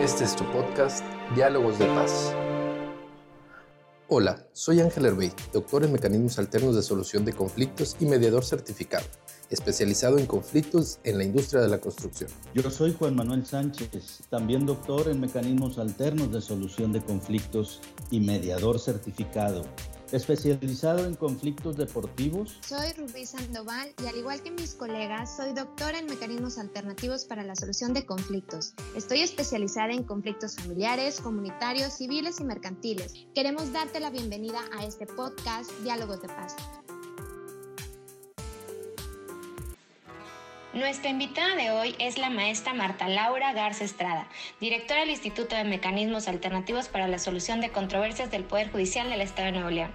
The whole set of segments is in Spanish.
Este es tu podcast, Diálogos de Paz. Hola, soy Ángel Herbey, doctor en mecanismos alternos de solución de conflictos y mediador certificado, especializado en conflictos en la industria de la construcción. Yo soy Juan Manuel Sánchez, también doctor en mecanismos alternos de solución de conflictos y mediador certificado especializado en conflictos deportivos. Soy Rubí Sandoval y al igual que mis colegas, soy doctora en mecanismos alternativos para la solución de conflictos. Estoy especializada en conflictos familiares, comunitarios, civiles y mercantiles. Queremos darte la bienvenida a este podcast Diálogos de Paz. Nuestra invitada de hoy es la maestra Marta Laura Garza Estrada, directora del Instituto de Mecanismos Alternativos para la Solución de Controversias del Poder Judicial del Estado de Nuevo León.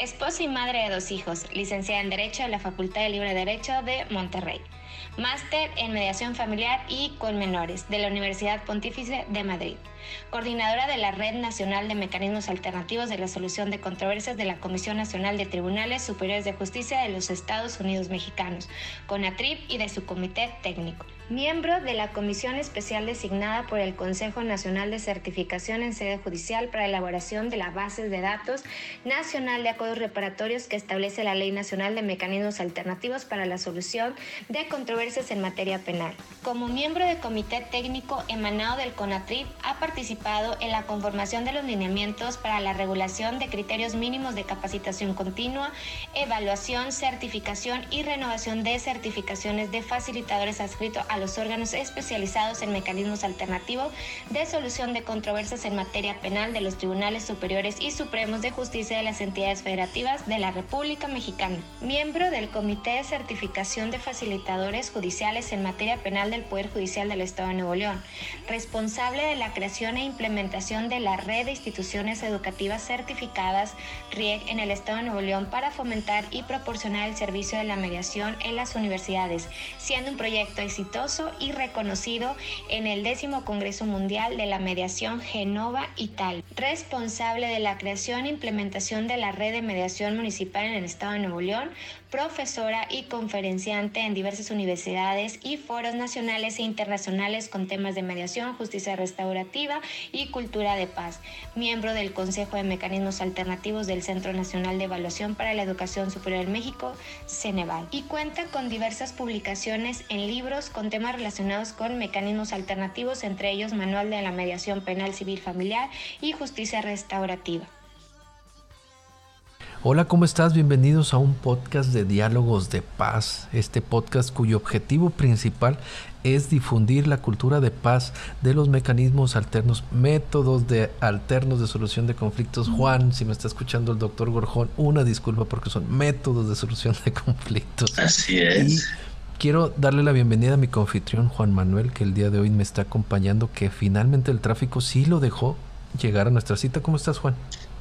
Esposa y madre de dos hijos, licenciada en Derecho de la Facultad de Libre Derecho de Monterrey. Máster en Mediación Familiar y con Menores de la Universidad Pontífice de Madrid coordinadora de la Red Nacional de Mecanismos Alternativos de la Solución de Controversias de la Comisión Nacional de Tribunales Superiores de Justicia de los Estados Unidos Mexicanos, CONATRIP y de su comité técnico. Miembro de la Comisión Especial designada por el Consejo Nacional de Certificación en Sede Judicial para elaboración de la base de datos nacional de acuerdos reparatorios que establece la Ley Nacional de Mecanismos Alternativos para la Solución de Controversias en Materia Penal. Como miembro del Comité Técnico emanado del CONATRIP, ha participado en la conformación de los lineamientos para la regulación de criterios mínimos de capacitación continua, evaluación, certificación y renovación de certificaciones de facilitadores adscritos a los órganos especializados en mecanismos alternativos de solución de controversias en materia penal de los tribunales superiores y supremos de justicia de las entidades federativas de la República Mexicana. Miembro del Comité de Certificación de Facilitadores Judiciales en materia penal del Poder Judicial del Estado de Nuevo León. Responsable de la creación e implementación de la red de instituciones educativas certificadas RIEG en el Estado de Nuevo León para fomentar y proporcionar el servicio de la mediación en las universidades, siendo un proyecto exitoso y reconocido en el décimo Congreso Mundial de la Mediación Genova Italia. Responsable de la creación e implementación de la red de mediación municipal en el Estado de Nuevo León, profesora y conferenciante en diversas universidades y foros nacionales e internacionales con temas de mediación, justicia restaurativa y cultura de paz. Miembro del Consejo de Mecanismos Alternativos del Centro Nacional de Evaluación para la Educación Superior en México, Ceneval. Y cuenta con diversas publicaciones en libros con temas relacionados con mecanismos alternativos, entre ellos Manual de la Mediación Penal Civil Familiar y Justicia Restaurativa. Hola, ¿cómo estás? Bienvenidos a un podcast de diálogos de paz, este podcast cuyo objetivo principal es difundir la cultura de paz de los mecanismos alternos, métodos de alternos de solución de conflictos. Juan, si me está escuchando el doctor Gorjón, una disculpa porque son métodos de solución de conflictos. Así es. Y quiero darle la bienvenida a mi confitrión Juan Manuel, que el día de hoy me está acompañando, que finalmente el tráfico sí lo dejó llegar a nuestra cita. ¿Cómo estás, Juan?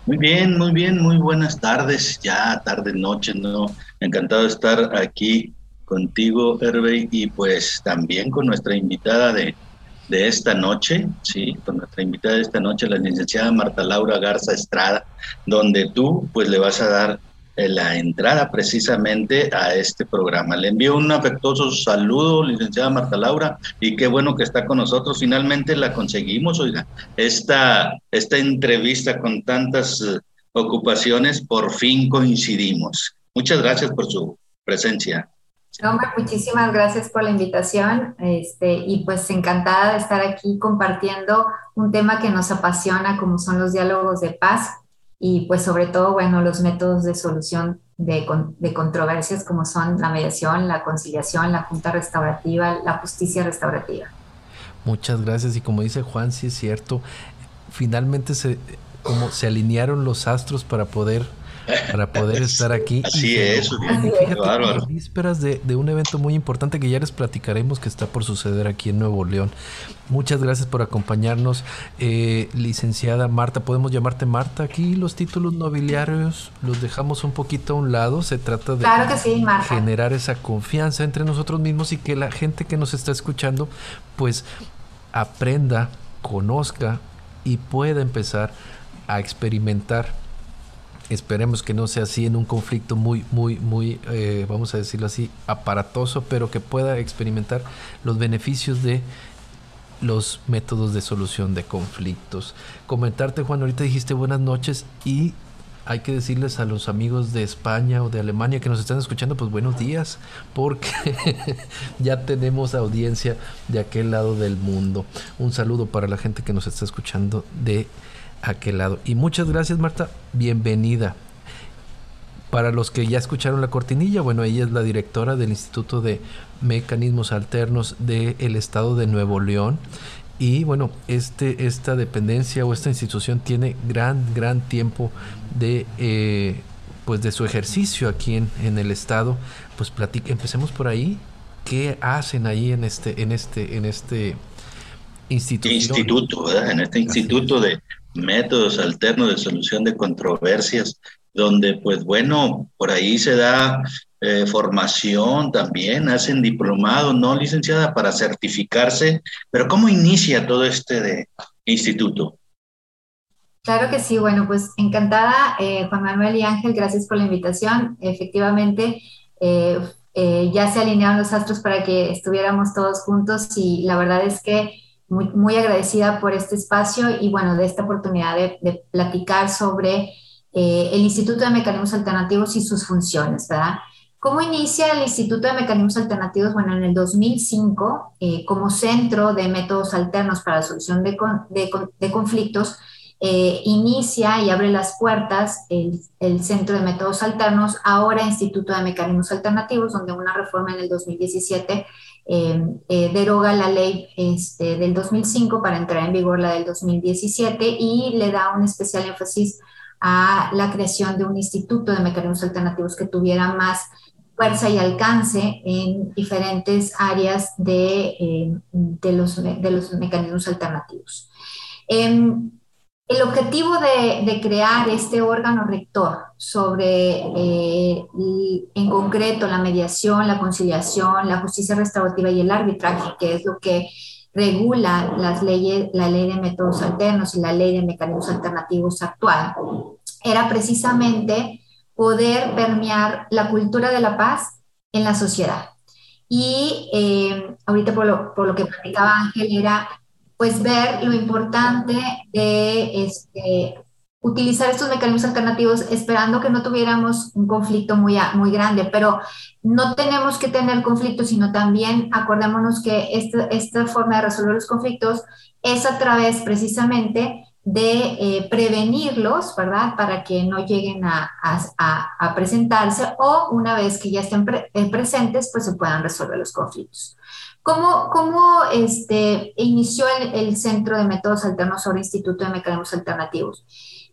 Muy bien, muy bien, muy buenas tardes, ya tarde, noche, ¿no? Encantado de estar aquí contigo, Hervey, y pues también con nuestra invitada de, de esta noche, sí, con nuestra invitada de esta noche, la licenciada Marta Laura Garza Estrada, donde tú pues le vas a dar la entrada precisamente a este programa. Le envío un afectuoso saludo, licenciada Marta Laura, y qué bueno que está con nosotros. Finalmente la conseguimos, oiga, esta, esta entrevista con tantas eh, ocupaciones, por fin coincidimos. Muchas gracias por su presencia. Hombre, muchísimas gracias por la invitación este, y pues encantada de estar aquí compartiendo un tema que nos apasiona como son los diálogos de paz y pues sobre todo, bueno, los métodos de solución de, de, controversias como son la mediación, la conciliación, la junta restaurativa, la justicia restaurativa. Muchas gracias y como dice Juan, sí es cierto, finalmente se, como se alinearon los astros para poder para poder estar aquí. Así es, fíjate, vísperas de, de, un evento muy importante que ya les platicaremos que está por suceder aquí en Nuevo León. Muchas gracias por acompañarnos, eh, licenciada Marta. ¿Podemos llamarte Marta aquí? Los títulos nobiliarios los dejamos un poquito a un lado. Se trata de generar esa confianza entre nosotros mismos y que la gente que nos está escuchando pues aprenda, conozca y pueda empezar a experimentar Esperemos que no sea así en un conflicto muy, muy, muy, eh, vamos a decirlo así, aparatoso, pero que pueda experimentar los beneficios de los métodos de solución de conflictos. Comentarte, Juan, ahorita dijiste buenas noches y hay que decirles a los amigos de España o de Alemania que nos están escuchando, pues buenos días, porque ya tenemos audiencia de aquel lado del mundo. Un saludo para la gente que nos está escuchando de aquel lado. Y muchas gracias, Marta. Bienvenida. Para los que ya escucharon la cortinilla, bueno, ella es la directora del Instituto de Mecanismos Alternos del Estado de Nuevo León. Y bueno, este, esta dependencia o esta institución tiene gran, gran tiempo de, eh, pues de su ejercicio aquí en, en el estado. Pues platique, empecemos por ahí. ¿Qué hacen ahí en este, en este, en este instituto? En este instituto de métodos alternos de solución de controversias, donde pues bueno, por ahí se da eh, formación también, hacen diplomado, no licenciada, para certificarse, pero ¿cómo inicia todo este de instituto? Claro que sí, bueno, pues encantada, eh, Juan Manuel y Ángel, gracias por la invitación. Efectivamente, eh, ya se alinearon los astros para que estuviéramos todos juntos y la verdad es que muy, muy agradecida por este espacio y bueno, de esta oportunidad de, de platicar sobre el Instituto de Mecanismos Alternativos y sus funciones, ¿verdad? ¿Cómo inicia el Instituto de Mecanismos Alternativos? Bueno, en el 2005, eh, como centro de métodos alternos para la solución de, de, conflictos, eh, inicia y abre las puertas el, el, Centro de Métodos Alternos, ahora Instituto de Mecanismos Alternativos, donde una reforma en el 2017 eh, deroga la ley este, del 2005 para entrar en vigor la del 2017 y le da un especial énfasis a la creación de un instituto de mecanismos alternativos que tuviera más fuerza y alcance en diferentes áreas de, eh, los, de los, mecanismos alternativos. El objetivo de, de, crear este órgano rector sobre, eh, en concreto, la mediación, la conciliación, la justicia restaurativa y el arbitraje, que es lo que regula las leyes, la ley de métodos alternos y la ley de mecanismos alternativos actual, era precisamente poder permear la cultura de la paz en la sociedad. Y eh, ahorita por lo, por lo, que platicaba Ángel era pues ver lo importante de este, utilizar estos mecanismos alternativos esperando que no tuviéramos un conflicto muy, muy grande, pero no tenemos que tener conflictos, sino también acordémonos que esta, forma de resolver los conflictos es a través precisamente de eh, prevenirlos, ¿verdad? Para que no lleguen a, a, presentarse o una vez que ya estén eh, presentes, pues se puedan resolver los conflictos. ¿Cómo, cómo este, inició el, Centro de Métodos Alternos sobre Instituto de Mecanismos Alternativos?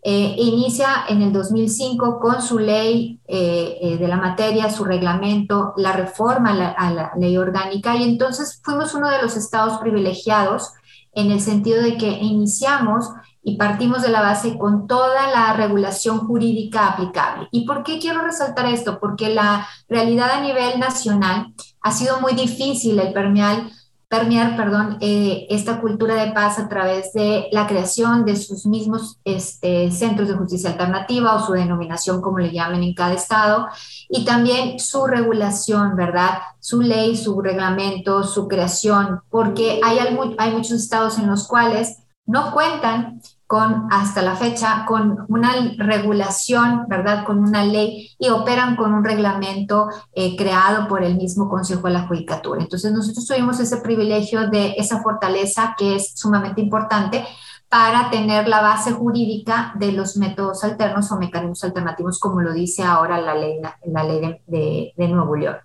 Eh, inicia en el 2005 con su ley de la materia, su reglamento, la reforma la, a la ley orgánica y entonces fuimos uno de los estados privilegiados en el sentido de que iniciamos y partimos de la base con toda la regulación jurídica aplicable. ¿Y por qué quiero resaltar esto? Porque la realidad a nivel nacional ha sido muy difícil el permear, permear perdón, eh, esta cultura de paz a través de la creación de sus mismos este, centros de justicia alternativa o su denominación, como le llamen en cada estado, y también su regulación, ¿verdad? Su ley, su reglamento, su creación, porque hay, hay muchos estados en los cuales no cuentan con, hasta la fecha, con una regulación, ¿verdad? Con una ley y operan con un reglamento eh, creado por el mismo Consejo de la Judicatura. Entonces, nosotros tuvimos ese privilegio de esa fortaleza que es sumamente importante para tener la base jurídica de los métodos alternos o mecanismos alternativos, como lo dice ahora la ley, la ley de, de Nuevo León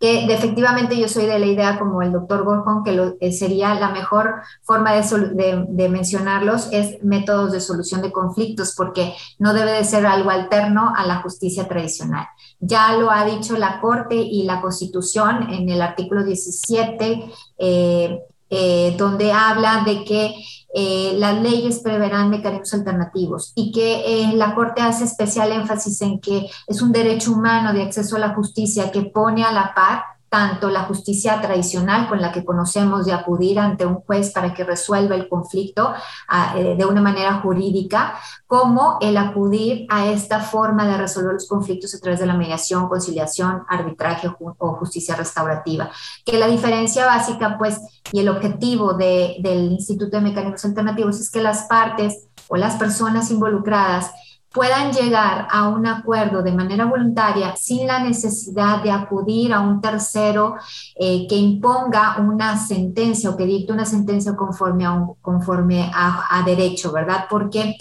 que efectivamente yo soy de la idea como el doctor Gorgon, que lo, eh, sería la mejor forma de, de, mencionarlos es métodos de solución de conflictos, porque no debe de ser algo alterno a la justicia tradicional. Ya lo ha dicho la Corte y la Constitución en el artículo 17, eh, eh, donde habla de que eh, las leyes preverán mecanismos alternativos y que eh, la Corte hace especial énfasis en que es un derecho humano de acceso a la justicia que pone a la par tanto la justicia tradicional con la que conocemos de acudir ante un juez para que resuelva el conflicto ah, eh, de una manera jurídica, como el acudir a esta forma de resolver los conflictos a través de la mediación, conciliación, arbitraje o justicia restaurativa. Que la diferencia básica, pues, y el objetivo del Instituto de Mecanismos Alternativos es que las partes o las personas involucradas puedan llegar a un acuerdo de manera voluntaria sin la necesidad de acudir a un tercero eh, que imponga una sentencia o que dicte una sentencia conforme a, conforme a, derecho, ¿verdad? Porque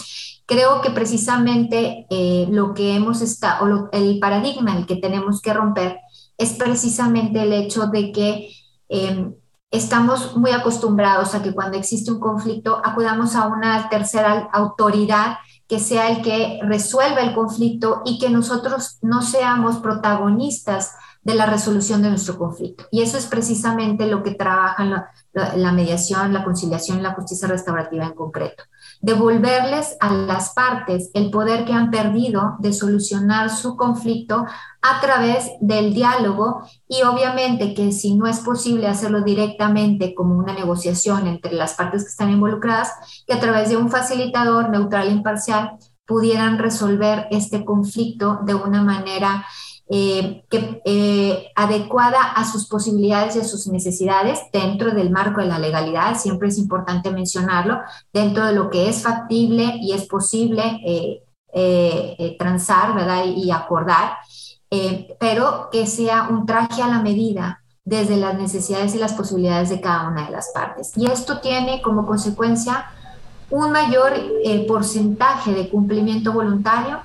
creo que precisamente eh, lo que hemos estado, o el paradigma el que tenemos que romper es precisamente el hecho de que em, estamos muy acostumbrados a que cuando existe un conflicto acudamos a una tercera autoridad que sea el que resuelva el conflicto y que nosotros no seamos protagonistas de la resolución de nuestro conflicto. Y eso es precisamente lo que trabaja la, la, mediación, la conciliación y la justicia restaurativa en concreto. Devolverles a las partes el poder que han perdido de solucionar su conflicto a través del diálogo y obviamente que si no es posible hacerlo directamente como una negociación entre las partes que están involucradas, que a través de un facilitador neutral e imparcial pudieran resolver este conflicto de una manera eh, que, eh, adecuada a sus posibilidades y a sus necesidades dentro del marco de la legalidad, siempre es importante mencionarlo, dentro de lo que es factible y es posible eh, transar ¿verdad? y acordar, pero que sea un traje a la medida desde las necesidades y las posibilidades de cada una de las partes. Y esto tiene como consecuencia un mayor porcentaje de cumplimiento voluntario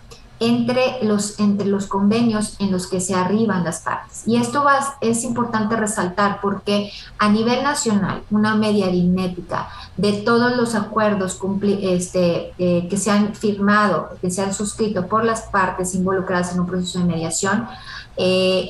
entre los, entre los convenios en los que se arriban las partes. Y esto va, es importante resaltar porque a nivel nacional, una media aritmética de todos los acuerdos este, eh, que se han firmado, que se han suscrito por las partes involucradas en un proceso de mediación, eh,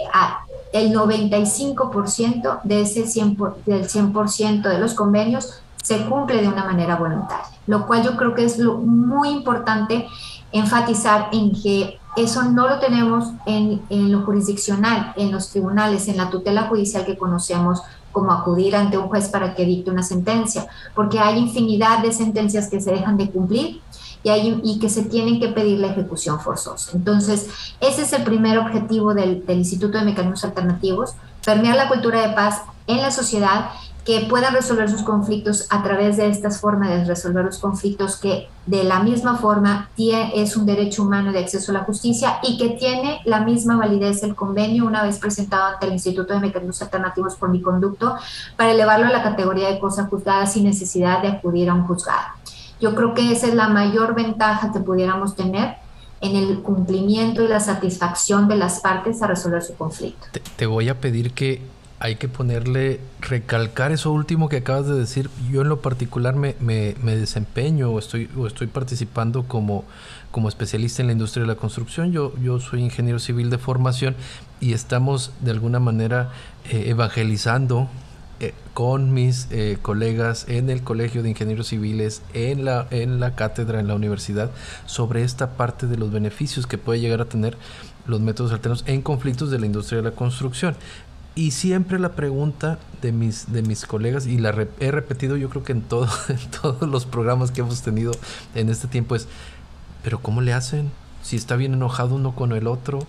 el 95% de ese 100 del 100% de los convenios se cumple de una manera voluntaria, lo cual yo creo que es lo muy importante enfatizar en que eso no lo tenemos en, en, lo jurisdiccional, en los tribunales, en la tutela judicial que conocemos como acudir ante un juez para que dicte una sentencia, porque hay infinidad de sentencias que se dejan de cumplir y, hay, y que se tienen que pedir la ejecución forzosa. Entonces, ese es el primer objetivo del, del Instituto de Mecanismos Alternativos, permear la cultura de paz en la sociedad que puedan resolver sus conflictos a través de estas formas de resolver los conflictos que de la misma forma es un derecho humano de acceso a la justicia y que tiene la misma validez el convenio una vez presentado ante el Instituto de Mecanismos Alternativos por mi conducto para elevarlo a la categoría de cosa juzgada sin necesidad de acudir a un juzgado. Yo creo que esa es la mayor ventaja que pudiéramos tener en el cumplimiento y la satisfacción de las partes a resolver su conflicto. Te, voy a pedir que hay que ponerle, recalcar eso último que acabas de decir. Yo en lo particular me, desempeño o estoy, participando como, especialista en la industria de la construcción. Yo, yo soy ingeniero civil de formación y estamos de alguna manera eh, evangelizando eh, con mis eh, colegas en el Colegio de Ingenieros Civiles, en la, en la cátedra, en la universidad, sobre esta parte de los beneficios que puede llegar a tener los métodos alternos en conflictos de la industria de la construcción. Y siempre la pregunta de mis, de mis colegas, y la he repetido yo creo que en, todo, en todos los programas que hemos tenido en este tiempo, es, pero ¿cómo le hacen? Si está bien enojado uno con el otro,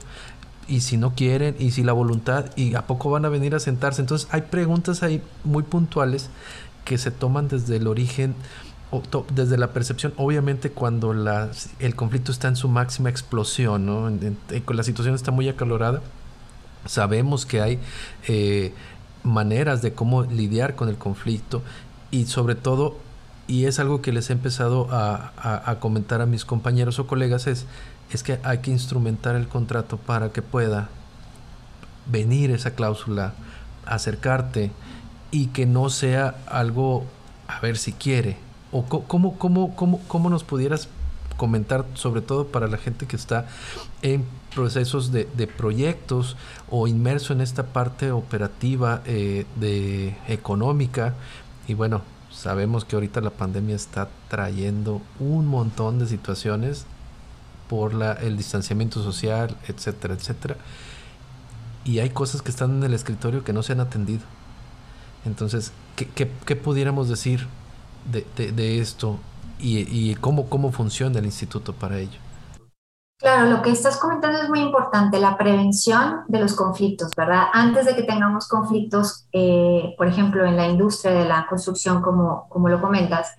y si no quieren, y si la voluntad, y a poco van a venir a sentarse. Entonces hay preguntas ahí muy puntuales que se toman desde el origen, desde la percepción, obviamente cuando la, el conflicto está en su máxima explosión, ¿no? la situación está muy acalorada Sabemos que hay eh, maneras de cómo lidiar con el conflicto y sobre todo, y es algo que les he empezado a, comentar a mis compañeros o colegas, es, es que hay que instrumentar el contrato para que pueda venir esa cláusula, acercarte y que no sea algo a ver si quiere. ¿O cómo, cómo, cómo, cómo nos pudieras comentar, sobre todo para la gente que está en procesos de, proyectos o inmerso en esta parte operativa eh, de económica y bueno sabemos que ahorita la pandemia está trayendo un montón de situaciones por la, el distanciamiento social etcétera etcétera y hay cosas que están en el escritorio que no se han atendido. Entonces, ¿qué, pudiéramos decir de, esto y, cómo, cómo funciona el instituto para ello? Claro, lo que estás comentando es muy importante, la prevención de los conflictos, ¿verdad? Antes de que tengamos conflictos, eh, por ejemplo, en la industria de la construcción, como, como lo comentas,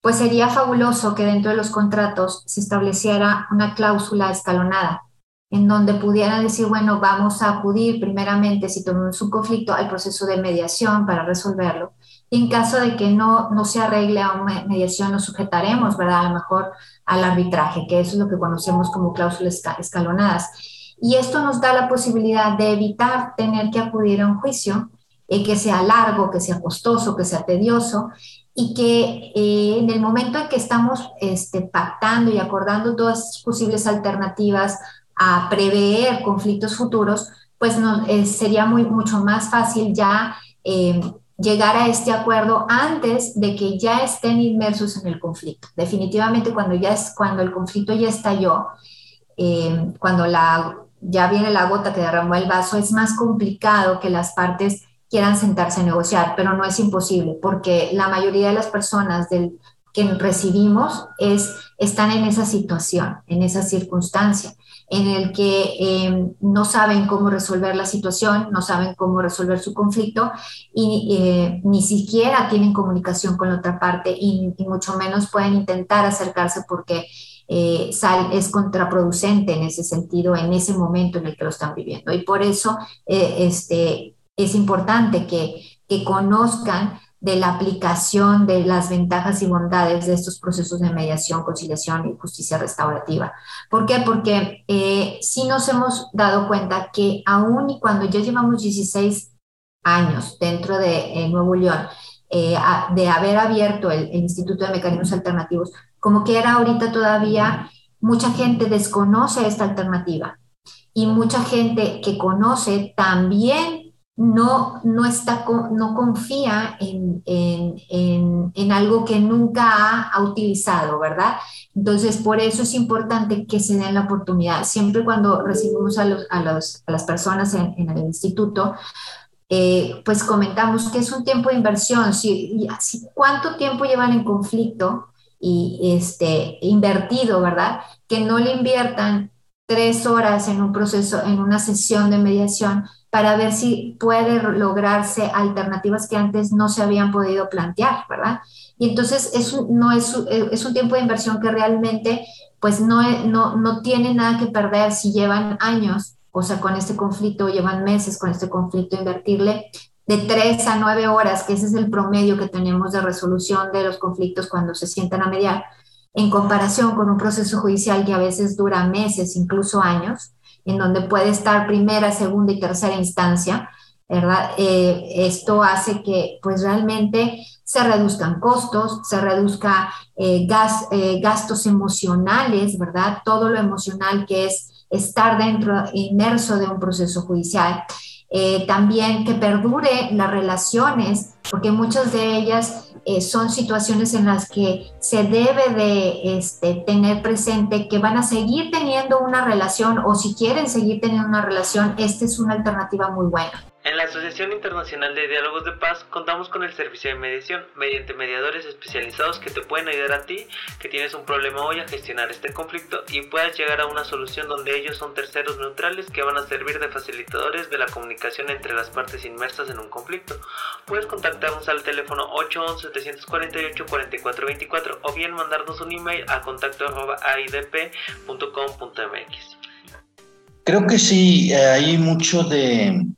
pues sería fabuloso que dentro de los contratos se estableciera una cláusula escalonada, en donde pudiera decir, bueno, vamos a acudir primeramente, si tenemos un conflicto, al proceso de mediación para resolverlo. En caso de que no, no se arregle a una mediación, nos sujetaremos, ¿verdad? A lo mejor al arbitraje, que eso es lo que conocemos como cláusulas escalonadas. Y esto nos da la posibilidad de evitar tener que acudir a un juicio eh, que sea largo, que sea costoso, que sea tedioso y que eh, en el momento en que estamos este, pactando y acordando todas posibles alternativas a prever conflictos futuros, pues eh, sería muy, mucho más fácil ya eh, llegar a este acuerdo antes de que ya estén inmersos en el conflicto. Definitivamente cuando, ya es, cuando el conflicto ya estalló, eh, cuando ya viene la gota que derramó el vaso, es más complicado que las partes quieran sentarse a negociar, pero no es imposible, porque la mayoría de las personas del, que recibimos es, están en esa situación, en esa circunstancia en el que eh, no saben cómo resolver la situación, no saben cómo resolver su conflicto y eh, ni siquiera tienen comunicación con la otra parte y, mucho menos pueden intentar acercarse porque eh, es contraproducente en ese sentido, en ese momento en el que lo están viviendo. Y por eso este, es importante que, que conozcan de la aplicación de las ventajas y bondades de estos procesos de mediación, conciliación y justicia restaurativa. ¿Por qué? Porque eh, sí nos hemos dado cuenta que aún y cuando ya llevamos 16 años dentro de Nuevo León, eh, de haber abierto el, el, Instituto de Mecanismos Alternativos, como que era ahorita todavía mucha gente desconoce esta alternativa y mucha gente que conoce también no, no, está, no confía en, en, algo que nunca ha, utilizado, ¿verdad? Entonces, por eso es importante que se den la oportunidad. Siempre cuando recibimos a, los, a, los, a las personas en, el instituto, eh, pues comentamos que es un tiempo de inversión. Si, si, ¿Cuánto tiempo llevan en conflicto y este, invertido, ¿verdad? Que no le inviertan tres horas en un proceso, en una sesión de mediación para ver si puede lograrse alternativas que antes no se habían podido plantear, ¿verdad? Y entonces es un, no es, es un tiempo de inversión que realmente pues no, no, no tiene nada que perder si llevan años, o sea, con este conflicto, llevan meses con este conflicto, invertirle de tres a nueve horas, que ese es el promedio que tenemos de resolución de los conflictos cuando se sientan a mediar, en comparación con un proceso judicial que a veces dura meses, incluso años, en donde puede estar primera, segunda y tercera instancia, ¿verdad? Eh, esto hace que pues realmente se reduzcan costos, se reduzca eh, eh, gastos emocionales, ¿verdad? Todo lo emocional que es estar dentro, inmerso de un proceso judicial. también que perdure las relaciones, porque muchas de ellas eh, son situaciones en las que se debe de este, tener presente que van a seguir teniendo una relación o si quieren seguir teniendo una relación, esta es una alternativa muy buena. En la Asociación Internacional de Diálogos de Paz contamos con el servicio de mediación mediante mediadores especializados que te pueden ayudar a ti que tienes un problema hoy a gestionar este conflicto y puedas llegar a una solución donde ellos son terceros neutrales que van a servir de facilitadores de la comunicación entre las partes inmersas en un conflicto. Puedes contactarnos al teléfono 811-748-4424 o bien mandarnos un email a contacto.aidp.com.mx. Creo que sí, hay mucho de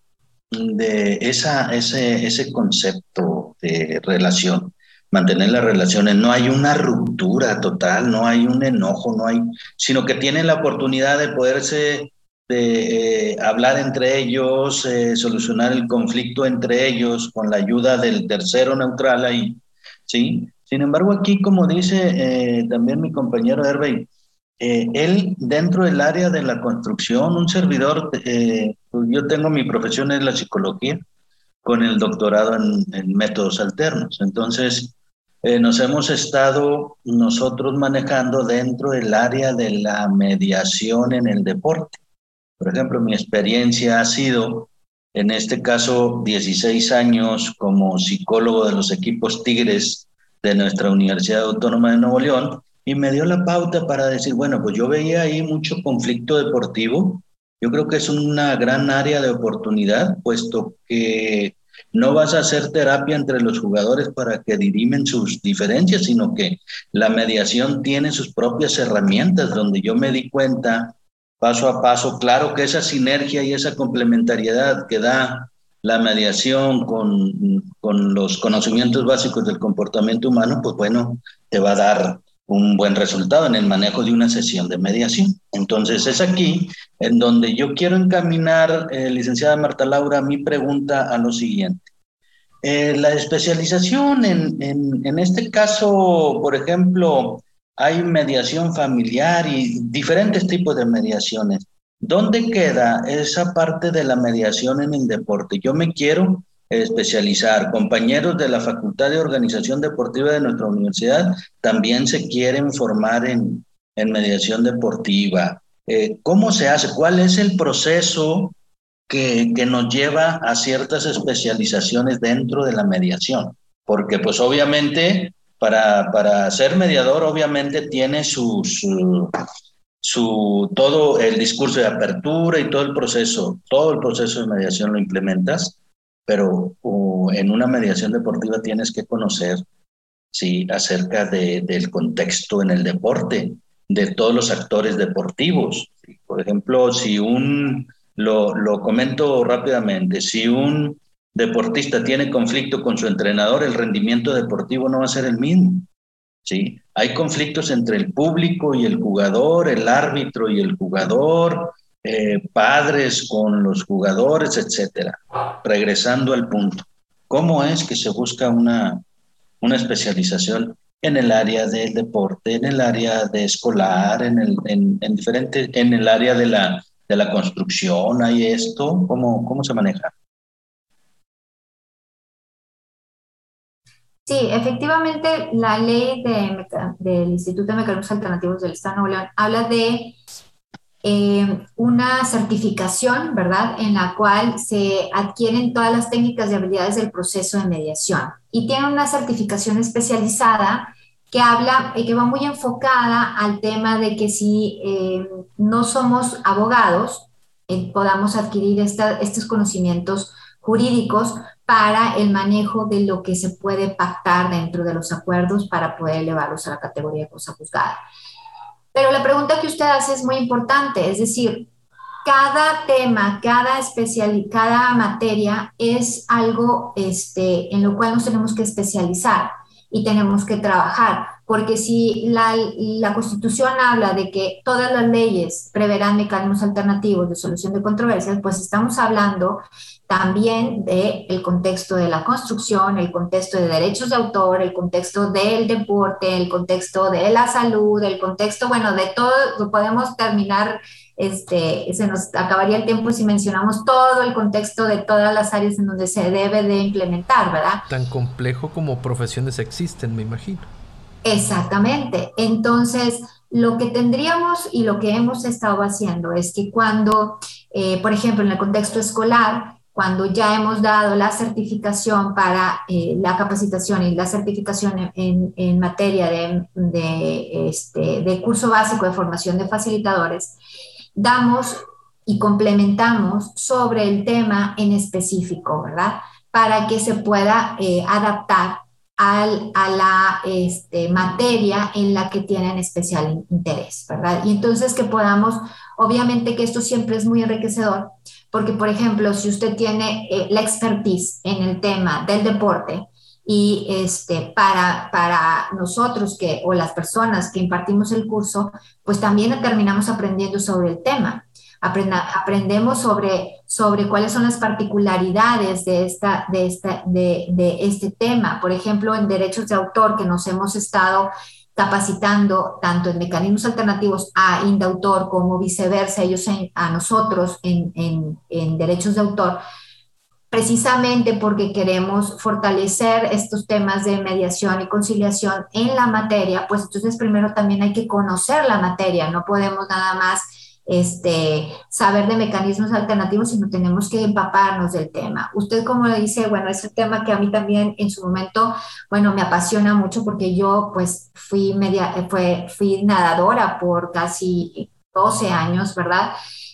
de ese, ese concepto de relación, mantener las relaciones. No hay una ruptura total, no hay un enojo, no hay, sino que tienen la oportunidad de poderse de, eh, hablar entre ellos, eh, solucionar el conflicto entre ellos con la ayuda del tercero neutral ahí, ¿sí? Sin embargo, aquí, como dice eh, también mi compañero Hervey, eh, él dentro del área de la construcción, un servidor, eh, pues yo tengo mi profesión en la psicología con el doctorado en, métodos alternos. Entonces, eh, nos hemos estado nosotros manejando dentro del área de la mediación en el deporte. Por ejemplo, mi experiencia ha sido en este caso 16 años como psicólogo de los equipos Tigres de nuestra Universidad Autónoma de Nuevo León y me dio la pauta para decir, bueno, pues yo veía ahí mucho conflicto deportivo. Yo creo que es una gran área de oportunidad, puesto que no vas a hacer terapia entre los jugadores para que dirimen sus diferencias, sino que la mediación tiene sus propias herramientas, donde yo me di cuenta paso a paso, claro que esa sinergia y esa complementariedad que da la mediación con, con los conocimientos básicos del comportamiento humano, pues bueno, te va a dar un buen resultado en el manejo de una sesión de mediación. Entonces es aquí en donde yo quiero encaminar, eh, licenciada Marta Laura, mi pregunta a lo siguiente. Eh, la especialización en, en, en, este caso, por ejemplo, hay mediación familiar y diferentes tipos de mediaciones. ¿Dónde queda esa parte de la mediación en el deporte? Yo me quiero especializar. Compañeros de la Facultad de Organización Deportiva de nuestra universidad también se quieren formar en, en mediación deportiva. Eh, ¿Cómo se hace? ¿Cuál es el proceso que, que, nos lleva a ciertas especializaciones dentro de la mediación? Porque pues obviamente para, para ser mediador obviamente tiene su, todo el discurso de apertura y todo el proceso, todo el proceso de mediación lo implementas, pero en una mediación deportiva tienes que conocer sí, acerca de, del contexto en el deporte, de todos los actores deportivos. Por ejemplo, si un, lo, lo comento rápidamente, si un deportista tiene conflicto con su entrenador, el rendimiento deportivo no va a ser el mismo. ¿sí? Hay conflictos entre el público y el jugador, el árbitro y el jugador, eh, padres con los jugadores, etcétera. Regresando al punto, ¿cómo es que se busca una, una especialización en el área del deporte, en el área de escolar, en el, en, en el área de la, de la construcción? ¿Hay esto? ¿Cómo, cómo se maneja? Sí, efectivamente, la ley de, del Instituto de Mecanismos Alternativos del Estado de Nuevo León habla de eh, una certificación, ¿verdad?, en la cual se adquieren todas las técnicas y habilidades del proceso de mediación. Y tiene una certificación especializada que habla, y que va muy enfocada al tema de que si eh, no somos abogados, eh, podamos adquirir estos conocimientos jurídicos para el manejo de lo que se puede pactar dentro de los acuerdos para poder elevarlos a la categoría de cosa juzgada. Pero la pregunta que usted hace es muy importante, es decir, cada tema, cada especial, cada materia es algo este, en lo cual nos tenemos que especializar y tenemos que trabajar, porque si la, Constitución habla de que todas las leyes preverán mecanismos alternativos de solución de controversias, pues estamos hablando también del el contexto de la construcción, el contexto de derechos de autor, el contexto del deporte, el contexto de la salud, el contexto, bueno, de todo, podemos terminar, este, se nos acabaría el tiempo si mencionamos todo el contexto de todas las áreas en donde se debe de implementar, ¿verdad? Tan complejo como profesiones existen, me imagino. Exactamente. Entonces, lo que tendríamos y lo que hemos estado haciendo es que cuando, eh, por ejemplo, en el contexto escolar, cuando ya hemos dado la certificación para eh, la capacitación y la certificación en, materia este, de, curso básico de formación de facilitadores, damos y complementamos sobre el tema en específico, ¿verdad? Para que se pueda eh, adaptar al, a la este, materia en la que tienen especial interés, ¿verdad? Y entonces que podamos, obviamente que esto siempre es muy enriquecedor, porque, por ejemplo, si usted tiene eh, la expertise en el tema del deporte y este, para, para nosotros que, o las personas que impartimos el curso, pues también terminamos aprendiendo sobre el tema. Aprendemos sobre, sobre cuáles son las particularidades de, esta, de, este tema. Por ejemplo, en derechos de autor que nos hemos estado capacitando tanto en mecanismos alternativos a Indautor como viceversa, ellos a nosotros en, en, en, derechos de autor, precisamente porque queremos fortalecer estos temas de mediación y conciliación en la materia, pues entonces primero también hay que conocer la materia, no podemos nada más este, saber de mecanismos alternativos, sino tenemos que empaparnos del tema. Usted, como le dice, bueno, es un tema que a mí también en su momento, bueno, me apasiona mucho porque yo pues fui, media, fue, fui nadadora por casi 12 años, ¿verdad?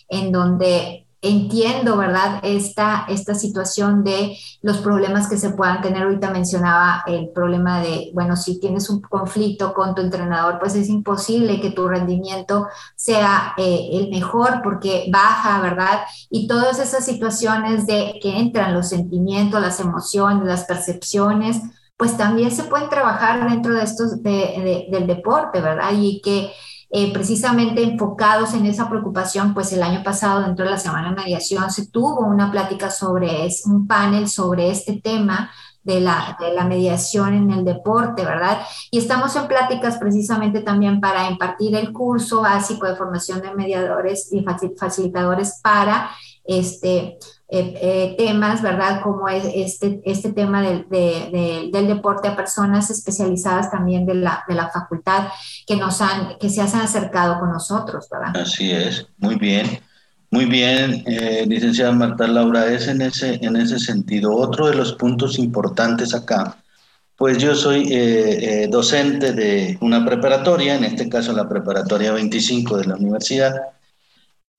En donde entiendo, ¿verdad? Esta, esta situación de los problemas que se puedan tener. Ahorita mencionaba el problema de, bueno, si tienes un conflicto con tu entrenador, pues es imposible que tu rendimiento sea eh, el mejor porque baja, ¿verdad? Y todas esas situaciones de que entran los sentimientos, las emociones, las percepciones, pues también se pueden trabajar dentro de estos, del deporte, ¿verdad? Y que eh, precisamente enfocados en esa preocupación, pues el año pasado dentro de la Semana de Mediación se tuvo una plática sobre, es, un panel sobre este tema de la, de la, mediación en el deporte, ¿verdad? Y estamos en pláticas precisamente también para impartir el curso básico de formación de mediadores y facilitadores para este, eh, eh, temas, ¿verdad? Como es este, este tema del, del, deporte a personas especializadas también de la, de la facultad que, nos han, que se han acercado con nosotros, ¿verdad? Así es, muy bien. Muy bien, eh, licenciada Marta Laura, es en ese, en ese sentido. Otro de los puntos importantes acá, pues yo soy docente de una preparatoria, en este caso la preparatoria 25 de la universidad,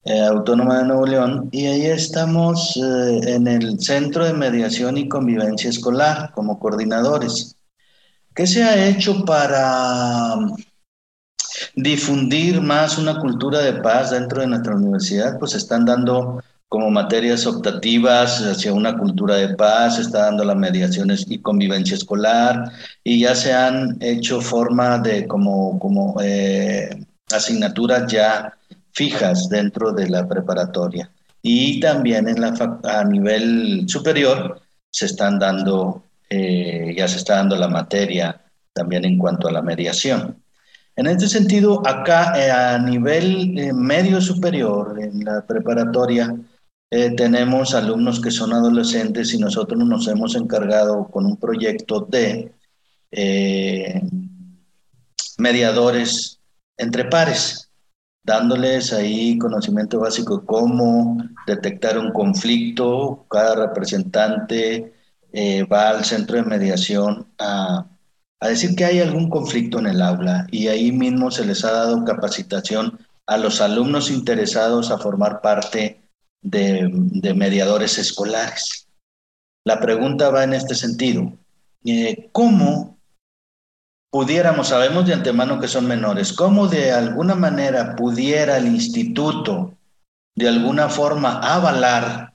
eh, Autónoma de Nuevo León y ahí estamos eh, en el Centro de Mediación y Convivencia Escolar como coordinadores. ¿Qué se ha hecho para difundir más una cultura de paz dentro de nuestra universidad? Pues están dando como materias optativas hacia una cultura de paz, está dando la mediación y convivencia escolar y ya se han hecho forma de como, como eh, asignaturas ya fijas dentro de la preparatoria. Y también en a nivel superior se están dando, eh, ya se está dando la materia también en cuanto a la mediación. En este sentido, acá eh, a nivel eh, medio superior, en la preparatoria, tenemos alumnos que son adolescentes y nosotros nos hemos encargado con un proyecto de mediadores entre pares dándoles ahí conocimiento básico de cómo detectar un conflicto. Cada representante eh, va al centro de mediación a, decir que hay algún conflicto en el aula y ahí mismo se les ha dado capacitación a los alumnos interesados a formar parte de, mediadores escolares. La pregunta va en este sentido. Eh, ¿Cómo pudiéramos, sabemos de antemano que son menores, cómo de alguna manera pudiera el instituto de alguna forma avalar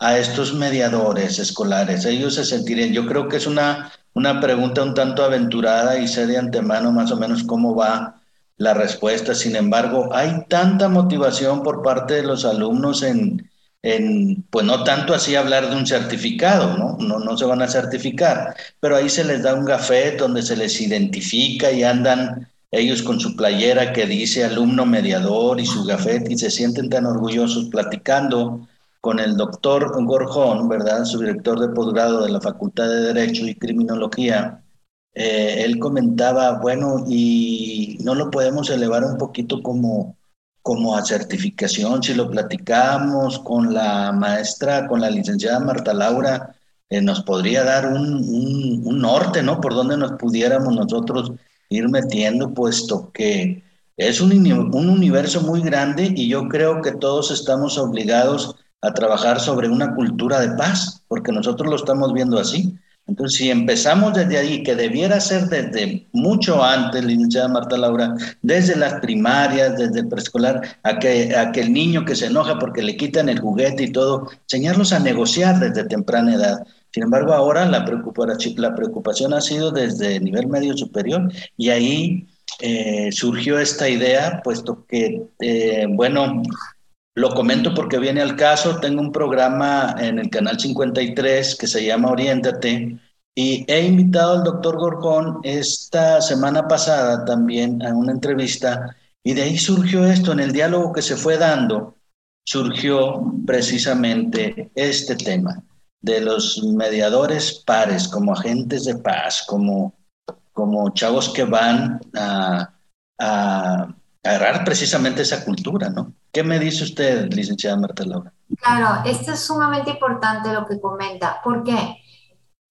a estos mediadores escolares? Ellos se sentirían, yo creo que es una, una pregunta un tanto aventurada y sé de antemano más o menos cómo va la respuesta. Sin embargo, hay tanta motivación por parte de los alumnos en, pues no tanto así hablar de un certificado, ¿no? ¿no? No se van a certificar, pero ahí se les da un gafet donde se les identifica y andan ellos con su playera que dice alumno mediador y su gafet y se sienten tan orgullosos platicando con el doctor Gorjón, ¿verdad? Su director de posgrado de la Facultad de Derecho y Criminología. Eh, él comentaba, bueno, y no lo podemos elevar un poquito como como a certificación, si lo platicamos con la maestra, con la licenciada Marta Laura, eh, nos podría dar un, norte, ¿no? Por donde nos pudiéramos nosotros ir metiendo, puesto que es un, un universo muy grande y yo creo que todos estamos obligados a trabajar sobre una cultura de paz, porque nosotros lo estamos viendo así. Entonces, si empezamos desde ahí, que debiera ser desde mucho antes, licenciada Marta Laura, desde las primarias, desde preescolar, a que, a que el niño que se enoja porque le quitan el juguete y todo, enseñarlos a negociar desde temprana edad. Sin embargo, ahora la preocupación, la preocupación ha sido desde el nivel medio superior y ahí eh, surgió esta idea, puesto que, eh, bueno, lo comento porque viene al caso. Tengo un programa en el canal 53 que se llama Oriéntate y he invitado al doctor Gorgón esta semana pasada también a una entrevista y de ahí surgió esto, en el diálogo que se fue dando, surgió precisamente este tema de los mediadores pares como agentes de paz, como, como chavos que van a, a agarrar precisamente esa cultura, ¿no? ¿Qué me dice usted, licenciada Marta Laura? Claro, esto es sumamente importante lo que comenta. ¿Por qué?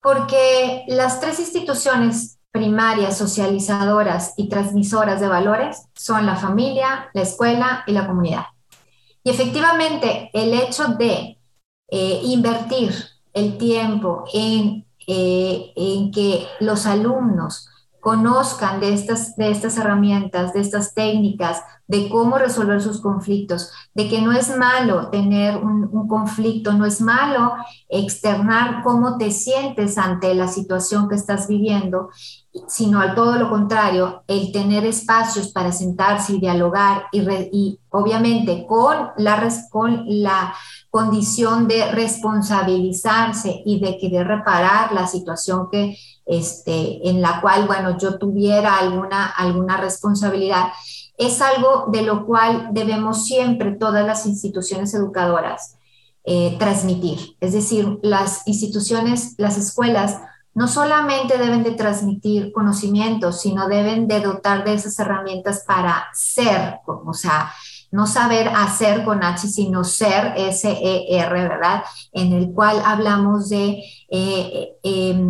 Porque las tres instituciones primarias, socializadoras y transmisoras de valores son la familia, la escuela y la comunidad. Y efectivamente, el hecho de eh, invertir el tiempo en, eh, en que los alumnos conozcan de estas, de estas herramientas, de estas técnicas, de cómo resolver sus conflictos, de que no es malo tener un, conflicto, no es malo externar cómo te sientes ante la situación que estás viviendo, sino al todo lo contrario, el tener espacios para sentarse y dialogar y, re, obviamente con la, con la condición de responsabilizarse y de querer reparar la situación que este, en la cual, bueno, yo tuviera alguna, alguna responsabilidad, es algo de lo cual debemos siempre todas las instituciones educadoras eh, transmitir. Es decir, las instituciones, las escuelas, no solamente deben de transmitir conocimientos, sino deben de dotar de esas herramientas para ser, o sea, no saber hacer con H, sino ser, S-E-R, ¿verdad? En el cual hablamos de eh, eh,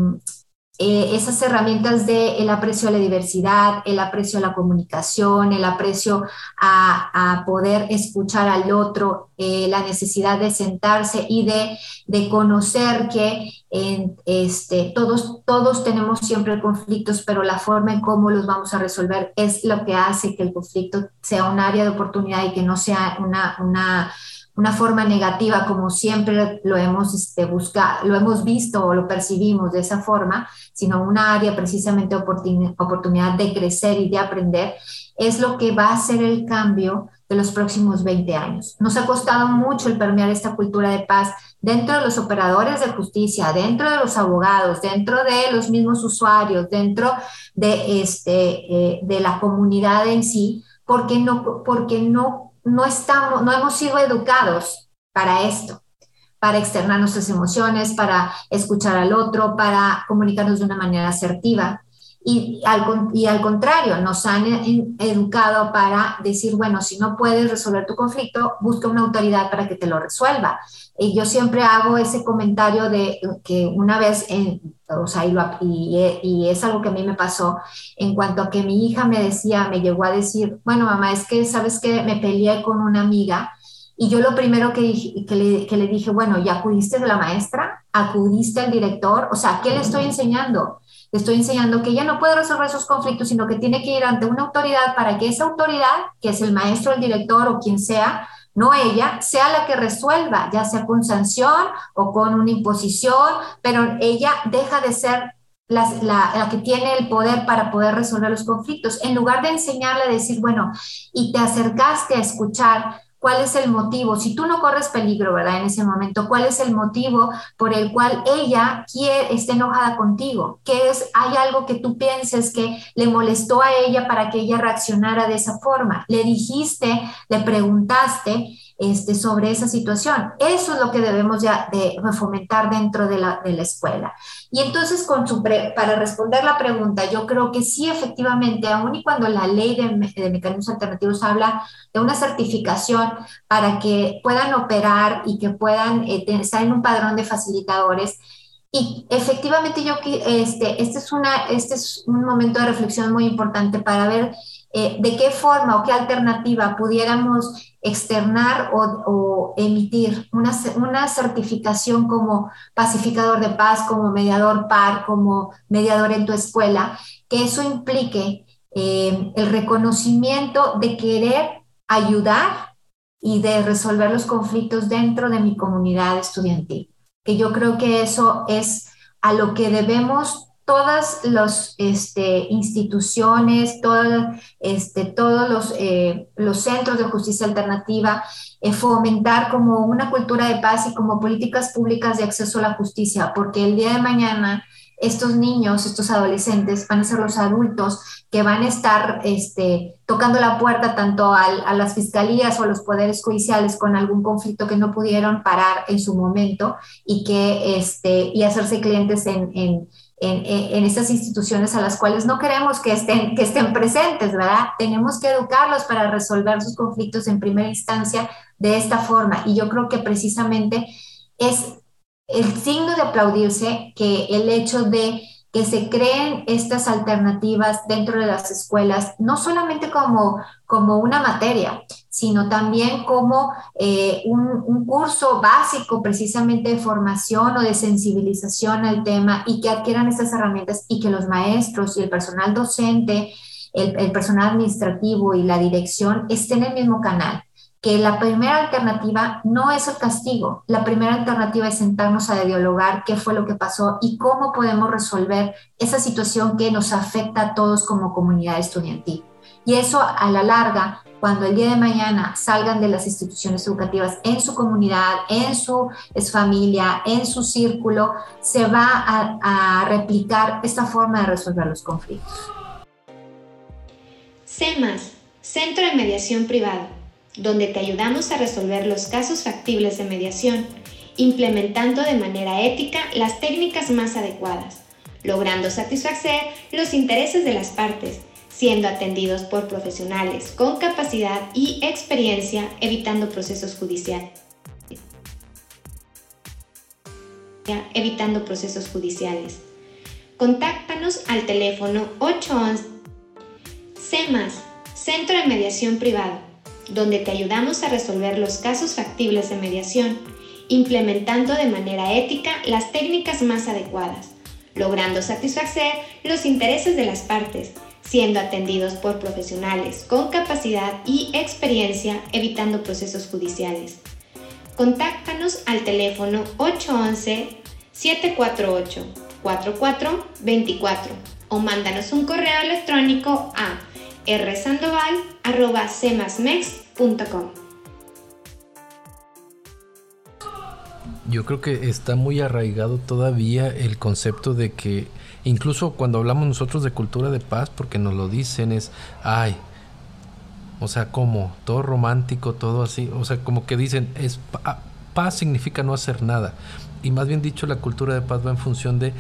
eh, esas herramientas de el aprecio a la diversidad, el aprecio a la comunicación, el aprecio a, poder escuchar al otro, eh, la necesidad de sentarse y de, de conocer que en, este, todos, todos tenemos siempre conflictos, pero la forma en cómo los vamos a resolver es lo que hace que el conflicto sea un área de oportunidad y que no sea una, una una forma negativa como siempre lo hemos este, buscado, lo hemos visto o lo percibimos de esa forma, sino una área precisamente oportun oportunidad de crecer y de aprender, es lo que va a ser el cambio de los próximos 20 años. Nos ha costado mucho el permear esta cultura de paz dentro de los operadores de justicia, dentro de los abogados, dentro de los mismos usuarios, dentro de, este, eh, de la comunidad en sí, porque no, porque no no, estamos, no hemos sido educados para esto, para externar nuestras emociones, para escuchar al otro, para comunicarnos de una manera asertiva. Y al, y al contrario, nos han educado para decir, bueno, si no puedes resolver tu conflicto, busca una autoridad para que te lo resuelva. Y yo siempre hago ese comentario de que una vez, en, o sea, y, y, y, es algo que a mí me pasó, en cuanto a que mi hija me decía, me llegó a decir, bueno, mamá, es que, ¿sabes que Me peleé con una amiga. Y yo lo primero que, dije, que, le, que le dije, bueno, ¿ya acudiste de la maestra? ¿Acudiste al director? O sea, ¿qué le estoy enseñando? Le estoy enseñando que ella no puede resolver esos conflictos, sino que tiene que ir ante una autoridad para que esa autoridad, que es el maestro, el director o quien sea, no ella, sea la que resuelva, ya sea con sanción o con una imposición, pero ella deja de ser la, la, que tiene el poder para poder resolver los conflictos, en lugar de enseñarle a decir, bueno, y te acercaste a escuchar cuál es el motivo, si tú no corres peligro, ¿verdad? En ese momento, cuál es el motivo por el cual ella quiere, está enojada contigo, ¿Qué es, hay algo que tú pienses que le molestó a ella para que ella reaccionara de esa forma, le dijiste, le preguntaste, este, sobre esa situación. Eso es lo que debemos ya de fomentar dentro de la, escuela. Y entonces, para responder la pregunta, yo creo que sí, efectivamente, aun y cuando la ley de, mecanismos alternativos habla de una certificación para que puedan operar y que puedan eh, estar en un padrón de facilitadores, y efectivamente yo, este, este, es este es un momento de reflexión muy importante para ver eh, de qué forma o qué alternativa pudiéramos externar o, emitir una, una, certificación como pacificador de paz, como mediador par, como mediador en tu escuela, que eso implique eh, el reconocimiento de querer ayudar y de resolver los conflictos dentro de mi comunidad estudiantil. Que yo creo que eso es a lo que debemos todas las este, instituciones, este, todos los, eh, los, centros de justicia alternativa, eh, fomentar como una cultura de paz y como políticas públicas de acceso a la justicia, porque el día de mañana estos niños, estos adolescentes van a ser los adultos que van a estar este, tocando la puerta tanto a las fiscalías o a los poderes judiciales con algún conflicto que no pudieron parar en su momento y que y hacerse clientes en en, estas instituciones a las cuales no queremos que estén, que estén presentes, ¿verdad? Tenemos que educarlos para resolver sus conflictos en primera instancia de esta forma. Y yo creo que precisamente es el signo de aplaudirse que el hecho de que se creen estas alternativas dentro de las escuelas, no solamente como, como una materia, sino también como eh, un, un, curso básico precisamente de formación o de sensibilización al tema y que adquieran estas herramientas y que los maestros y el personal docente, el, el personal administrativo y la dirección estén en el mismo canal que la primera alternativa no es el castigo, la primera alternativa es sentarnos a dialogar qué fue lo que pasó y cómo podemos resolver esa situación que nos afecta a todos como comunidad estudiantil. Y eso a la larga, cuando el día de mañana salgan de las instituciones educativas en su comunidad, en su familia, en su círculo, se va a, replicar esta forma de resolver los conflictos. CEMAS, Centro de Mediación Privada donde te ayudamos a resolver los casos factibles de mediación, implementando de manera ética las técnicas más adecuadas, logrando satisfacer los intereses de las partes, siendo atendidos por profesionales con capacidad y experiencia, evitando procesos judiciales. Evitando procesos judiciales. Contáctanos al teléfono 811 CEMAS, Centro de Mediación Privado donde te ayudamos a resolver los casos factibles de mediación, implementando de manera ética las técnicas más adecuadas, logrando satisfacer los intereses de las partes, siendo atendidos por profesionales con capacidad y experiencia, evitando procesos judiciales. Contáctanos al teléfono 811-748-4424 o mándanos un correo electrónico a rsandoval.cmasmex.com. Yo creo que está muy arraigado todavía el concepto de que incluso cuando hablamos nosotros de cultura de paz, porque nos lo dicen es, ay, o sea, como todo romántico, todo así, o sea, como que dicen, es paz significa no hacer nada. Y más bien dicho, la cultura de paz va en función de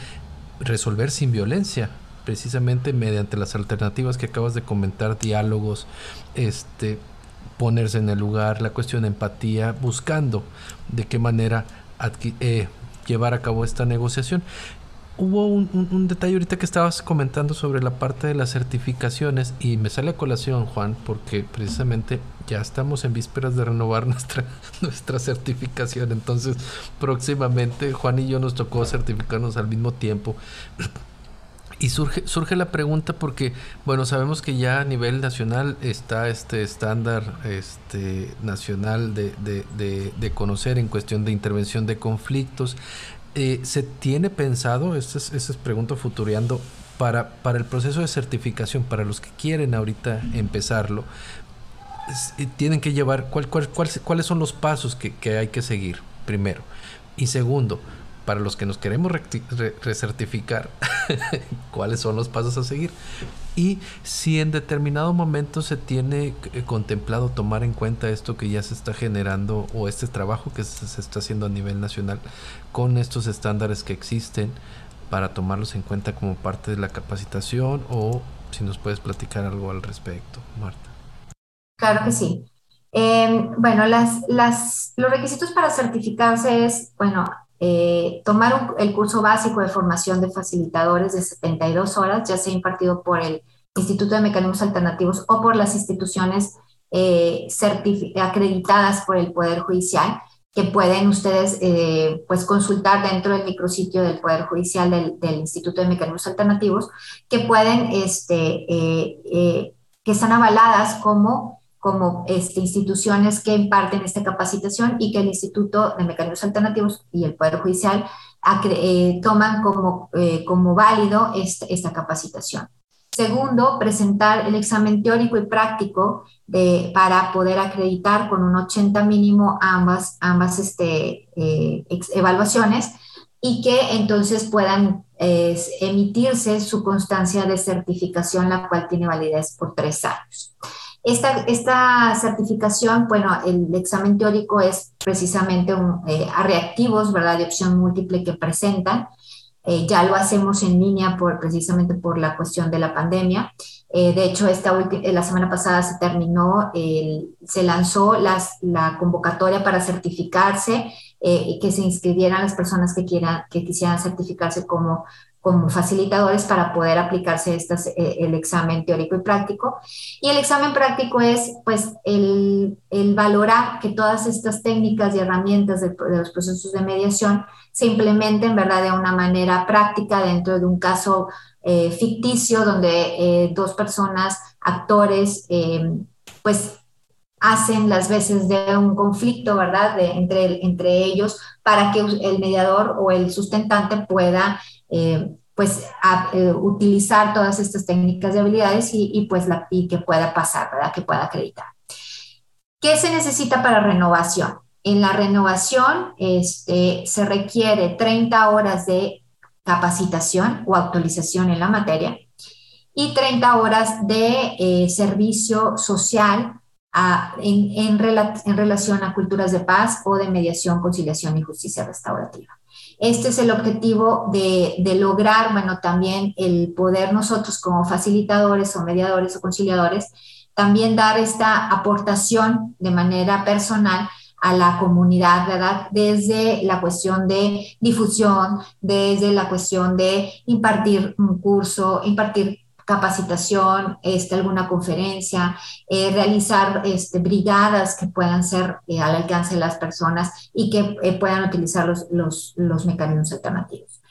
resolver sin violencia, precisamente mediante las alternativas que acabas de comentar, diálogos, este, ponerse en el lugar, la cuestión de empatía, buscando de qué manera eh, llevar a cabo esta negociación. Hubo un, detalle ahorita que estabas comentando sobre la parte de las certificaciones y me sale a colación, Juan, porque precisamente ya estamos en vísperas de renovar nuestra, nuestra certificación. Entonces, próximamente Juan y yo nos tocó certificarnos al mismo tiempo. Y surge, surge la pregunta porque, bueno, sabemos que ya a nivel nacional está este estándar este, nacional de, de, de, conocer en cuestión de intervención de conflictos. Eh, ¿Se tiene pensado, esta es, es pregunta futureando, para, para el proceso de certificación, para los que quieren ahorita empezarlo, eh, tienen que llevar, cuál, cuál, ¿cuáles son los pasos que, que hay que seguir, primero? Y segundo, para los que nos queremos recertificar, cuáles son los pasos a seguir. Y si en determinado momento se tiene eh, contemplado tomar en cuenta esto que ya se está generando o este trabajo que se, está haciendo a nivel nacional con estos estándares que existen para tomarlos en cuenta como parte de la capacitación o si nos puedes platicar algo al respecto, Marta. Claro que sí. Em, bueno, las, los requisitos para certificarse es, bueno, eh, tomar el curso básico de formación de facilitadores de 72 horas, ya sea impartido por el Instituto de Mecanismos Alternativos o por las instituciones eh, acreditadas por el Poder Judicial, que pueden ustedes eh, pues consultar dentro del micrositio del Poder Judicial del, del Instituto de Mecanismos Alternativos, que pueden, este, que están avaladas como como este, instituciones que imparten esta capacitación y que el Instituto de Mecanismos Alternativos y el Poder Judicial eh, toman como, eh, como válido esta, esta, capacitación. Segundo, presentar el examen teórico y práctico de, para poder acreditar con un 80 mínimo ambas, ambas este, eh, evaluaciones y que entonces puedan emitirse su constancia de certificación, la cual tiene validez por tres años. Esta, esta certificación, bueno, el examen teórico es precisamente un, eh, a reactivos, ¿verdad? De opción múltiple que presentan eh, ya lo hacemos en línea por, precisamente por la cuestión de la pandemia. Eh, de hecho, esta la semana pasada se terminó, se lanzó la convocatoria para certificarse que se inscribieran las personas que, quieran, que quisieran certificarse como como facilitadores para poder aplicarse estas, eh, el examen teórico y práctico. Y el examen práctico es pues el, el valorar que todas estas técnicas y herramientas de, de, los procesos de mediación se implementen ¿verdad? de una manera práctica dentro de un caso eh, ficticio donde eh, dos personas, actores, pues hacen las veces de un conflicto, ¿verdad? De, entre, entre ellos para que el mediador o el sustentante pueda eh, pues eh, utilizar todas estas técnicas de habilidades y, pues la, y que pueda pasar, ¿verdad? Que pueda acreditar. ¿Qué se necesita para renovación? En la renovación este, se requiere 30 horas de capacitación o actualización en la materia y 30 horas de eh, servicio social en, en, en relación a culturas de paz o de mediación, conciliación y justicia restaurativa. Este es el objetivo de, lograr, bueno, también el poder nosotros como facilitadores o mediadores o conciliadores, también dar esta aportación de manera personal a la comunidad, ¿verdad? Desde la cuestión de difusión, desde la cuestión de impartir un curso, impartir capacitación, este, alguna conferencia, eh, realizar este, brigadas que puedan ser eh, al alcance de las personas y que eh, puedan utilizar los, los, los mecanismos alternativos.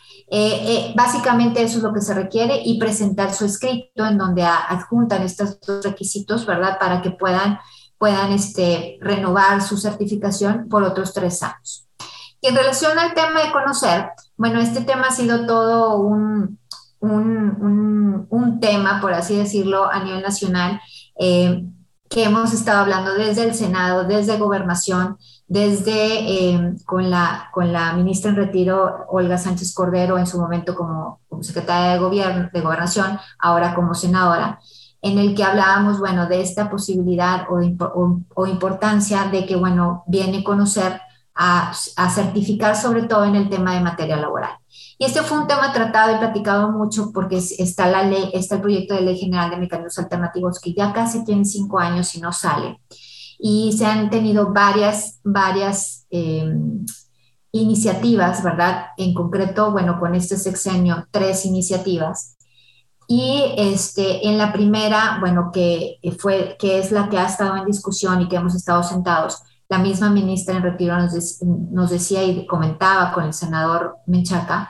básicamente eso es lo que se requiere y presentar su escrito en donde adjuntan estos dos requisitos, ¿verdad? Para que puedan, puedan este, renovar su certificación por otros tres años. Y en relación al tema de conocer, bueno, este tema ha sido todo un, un, un, tema, por así decirlo, a nivel nacional, eh, que hemos estado hablando desde el Senado, desde Gobernación, desde eh, con, la, con la ministra en retiro, Olga Sánchez Cordero, en su momento como, secretaria de, gobierno, de Gobernación, ahora como senadora, en el que hablábamos, bueno, de esta posibilidad o, importancia de que, bueno, viene a conocer a, a certificar sobre todo en el tema de materia laboral. Y este fue un tema tratado y platicado mucho porque está la ley, está el proyecto de ley general de mecanismos alternativos que ya casi tiene cinco años y no sale. Y se han tenido varias, varias eh, iniciativas, ¿verdad? En concreto, bueno, con este sexenio, tres iniciativas. Y este, en la primera, bueno, que, fue, que es la que ha estado en discusión y que hemos estado sentados, la misma ministra en retiro nos, decía y comentaba con el senador Menchaca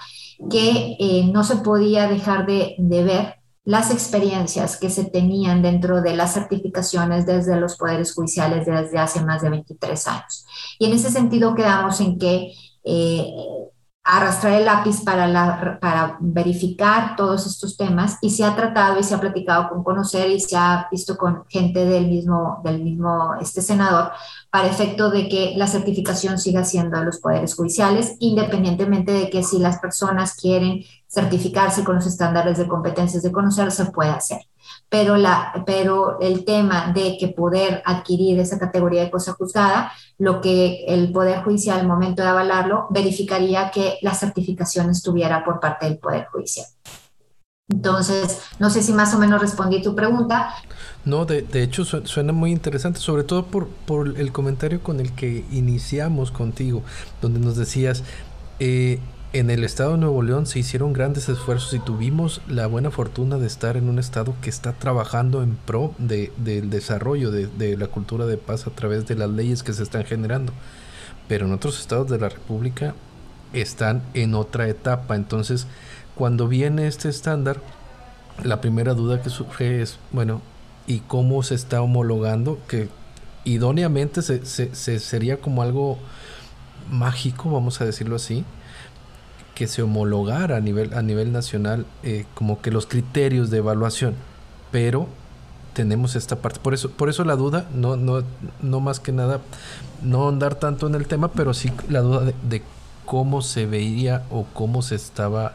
que eh, no se podía dejar de, ver las experiencias que se tenían dentro de las certificaciones desde los poderes judiciales desde hace más de 23 años. Y en ese sentido quedamos en que eh, arrastrar el lápiz para, la, para verificar todos estos temas y se ha tratado y se ha platicado con conocer y se ha visto con gente del mismo, del mismo este senador para efecto de que la certificación siga siendo de los poderes judiciales, independientemente de que si las personas quieren certificarse con los estándares de competencias de conocer, se puede hacer pero, la, pero el tema de que poder adquirir esa categoría de cosa juzgada, lo que el Poder Judicial al momento de avalarlo, verificaría que la certificación estuviera por parte del Poder Judicial. Entonces, no sé si más o menos respondí tu pregunta. No, de, de hecho suena muy interesante, sobre todo por, por, el comentario con el que iniciamos contigo, donde nos decías, eh, en el estado de Nuevo León se hicieron grandes esfuerzos y tuvimos la buena fortuna de estar en un estado que está trabajando en pro de, del desarrollo de, la cultura de paz a través de las leyes que se están generando. Pero en otros estados de la República están en otra etapa. Entonces, cuando viene este estándar, la primera duda que surge es, bueno, ¿y cómo se está homologando? Que idóneamente se, se sería como algo mágico, vamos a decirlo así que se homologara a nivel, a nivel nacional eh, como que los criterios de evaluación. Pero tenemos esta parte. Por eso, por eso la duda, no, no, no más que nada, no andar tanto en el tema, pero sí la duda de, de cómo se veía o cómo se estaba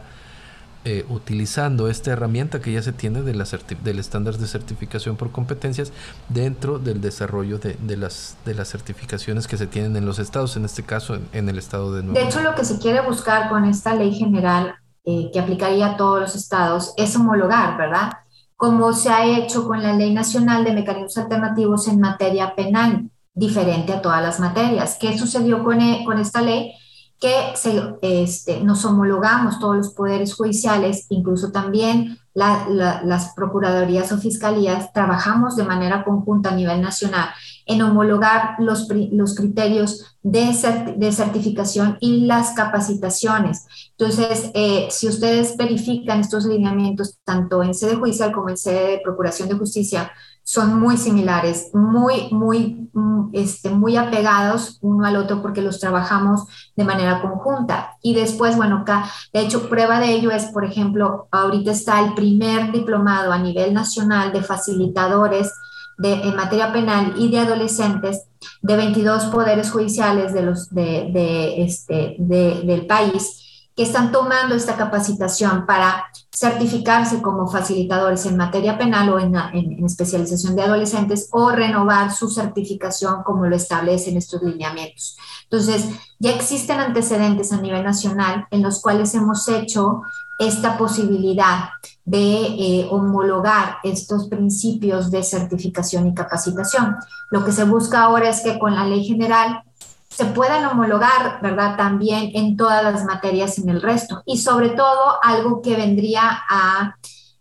eh, utilizando esta herramienta que ya se tiene de la del estándar de certificación por competencias dentro del desarrollo de, de, las, de las certificaciones que se tienen en los estados, en este caso en, el estado de Nueva De hecho, lo que se quiere buscar con esta ley general eh, que aplicaría a todos los estados es homologar, ¿verdad? Como se ha hecho con la Ley Nacional de Mecanismos Alternativos en materia penal, diferente a todas las materias. ¿Qué sucedió con, e, con esta ley? Que este, nos homologamos todos los poderes judiciales, incluso también las procuradurías o fiscalías, trabajamos de manera conjunta a nivel nacional en homologar los, los criterios de, de, certificación y las capacitaciones. Entonces, eh, si ustedes verifican estos lineamientos, tanto en sede judicial como en sede de procuración de justicia, son muy similares, muy, muy, mm, este, muy apegados uno al otro porque los trabajamos de manera conjunta. Y después, bueno, de hecho, prueba de ello es, por ejemplo, ahorita está el primer diplomado a nivel nacional de facilitadores de, en materia penal y de adolescentes de 22 poderes judiciales de los, de este, del país que están tomando esta capacitación para certificarse como facilitadores en materia penal o en, especialización de adolescentes o renovar su certificación como lo establecen estos lineamientos. Entonces, ya existen antecedentes a nivel nacional en los cuales hemos hecho esta posibilidad de eh, homologar estos principios de certificación y capacitación. Lo que se busca ahora es que con la ley general se puedan homologar, ¿verdad? También en todas las materias en el resto. Y sobre todo, algo que vendría a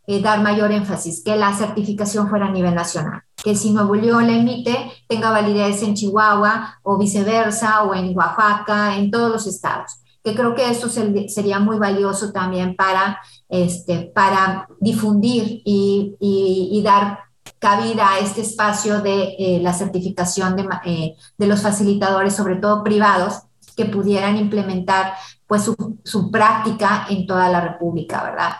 eh, dar mayor énfasis, que la certificación fuera a nivel nacional. Que si Nuevo León la emite, tenga validez en Chihuahua o viceversa, o en Oaxaca, en todos los estados. Que creo que esto sería muy valioso también para, este, para difundir y, y dar cabida a este espacio de eh, la certificación de, eh, de, los facilitadores, sobre todo privados, que pudieran implementar pues su, su práctica en toda la República, ¿verdad?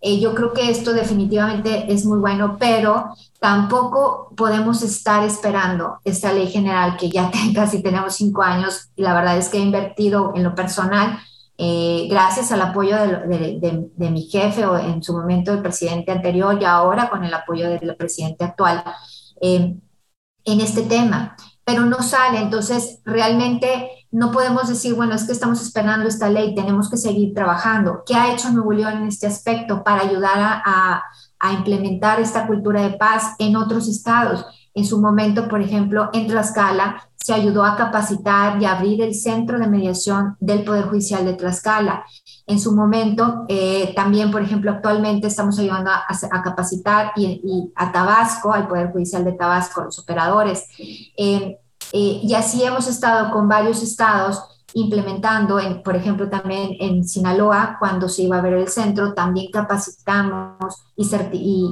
Eh, yo creo que esto definitivamente es muy bueno, pero tampoco podemos estar esperando esta ley general que ya casi tenemos cinco años y la verdad es que he invertido en lo personal eh, gracias al apoyo de, mi jefe o en su momento el presidente anterior y ahora con el apoyo del presidente actual eh, en este tema, pero no sale. Entonces, realmente no podemos decir, bueno, es que estamos esperando esta ley, tenemos que seguir trabajando. ¿Qué ha hecho Nuevo León en este aspecto para ayudar a, a implementar esta cultura de paz en otros estados? En su momento, por ejemplo, en Tlaxcala se ayudó a capacitar y abrir el centro de mediación del Poder Judicial de Tlaxcala. En su momento, eh, también, por ejemplo, actualmente estamos ayudando a, capacitar y, a Tabasco, al Poder Judicial de Tabasco, los operadores. Eh, eh, y así hemos estado con varios estados implementando, en, por ejemplo, también en Sinaloa, cuando se iba a ver el centro, también capacitamos y,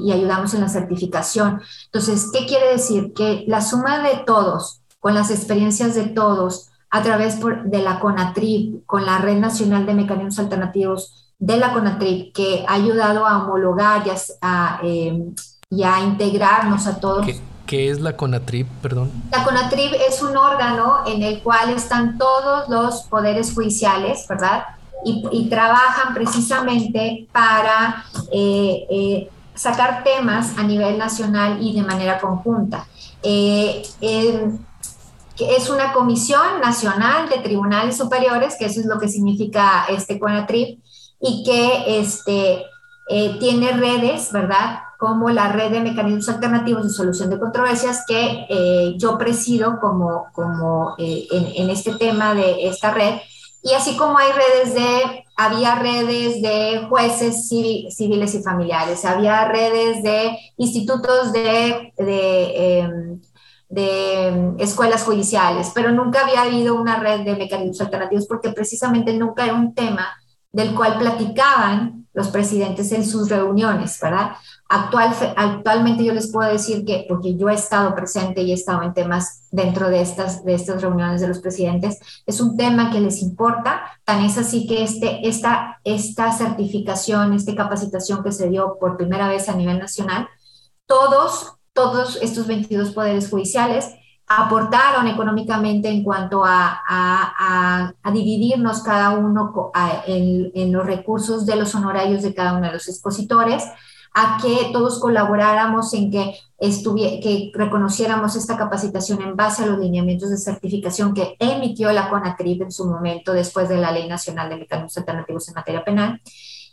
y, ayudamos en la certificación. Entonces, ¿qué quiere decir? Que la suma de todos, con las experiencias de todos, a través de la CONATRIP, con la Red Nacional de Mecanismos Alternativos de la CONATRIP, que ha ayudado a homologar y a, em, integrarnos a todos. ¿Qué es la CONATRIP, perdón? La CONATRIP es un órgano en el cual están todos los poderes judiciales, ¿verdad? Y, trabajan precisamente para eh, eh, sacar temas a nivel nacional y de manera conjunta. Eh, es una comisión nacional de tribunales superiores, que eso es lo que significa este CONATRIP, y que este, tiene redes, ¿verdad? Como la red de mecanismos alternativos de solución de controversias que eh, yo presido como, como eh, en, este tema de esta red. Y así como hay redes de, había redes de jueces civiles y familiares, había redes de institutos de, de, em, de escuelas judiciales, pero nunca había habido una red de mecanismos alternativos porque precisamente nunca era un tema del cual platicaban los presidentes en sus reuniones, ¿verdad? Actual, actualmente yo les puedo decir que, porque yo he estado presente y he estado en temas dentro de estas, de estas reuniones de los presidentes, es un tema que les importa, tan es así que este, esta, esta certificación, esta capacitación que se dio por primera vez a nivel nacional, todos, todos estos 22 poderes judiciales aportaron económicamente en cuanto a, a, dividirnos cada uno en, los recursos de los honorarios de cada uno de los expositores a que todos colaboráramos en que, que reconociéramos esta capacitación en base a los lineamientos de certificación que emitió la CONATRIP en su momento después de la Ley Nacional de Mecanismos Alternativos en Materia Penal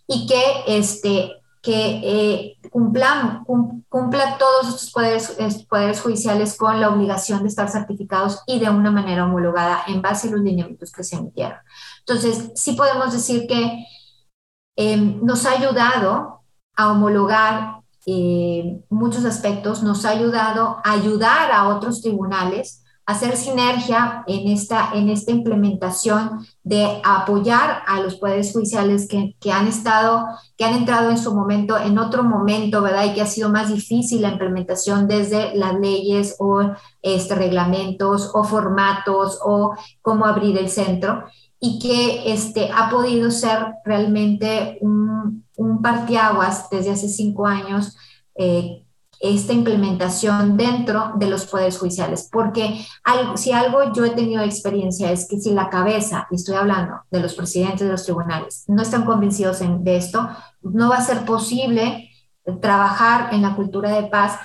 y que, este, que eh, cumplan, cumpla todos estos poderes, poderes judiciales con la obligación de estar certificados y de una manera homologada en base a los lineamientos que se emitieron. Entonces, sí podemos decir que em, nos ha ayudado a homologar eh, muchos aspectos, nos ha ayudado a ayudar a otros tribunales hacer sinergia en esta, en esta implementación de apoyar a los poderes judiciales que, que, han estado, que han entrado en su momento, en otro momento, ¿verdad? Y que ha sido más difícil la implementación desde las leyes o este, reglamentos o formatos o cómo abrir el centro y que este, ha podido ser realmente un, un parteaguas desde hace cinco años eh, esta implementación dentro de los poderes judiciales, porque si algo yo he tenido experiencia es que si la cabeza, y estoy hablando de los presidentes de los tribunales, no están convencidos de esto, no va a ser posible trabajar en la cultura de paz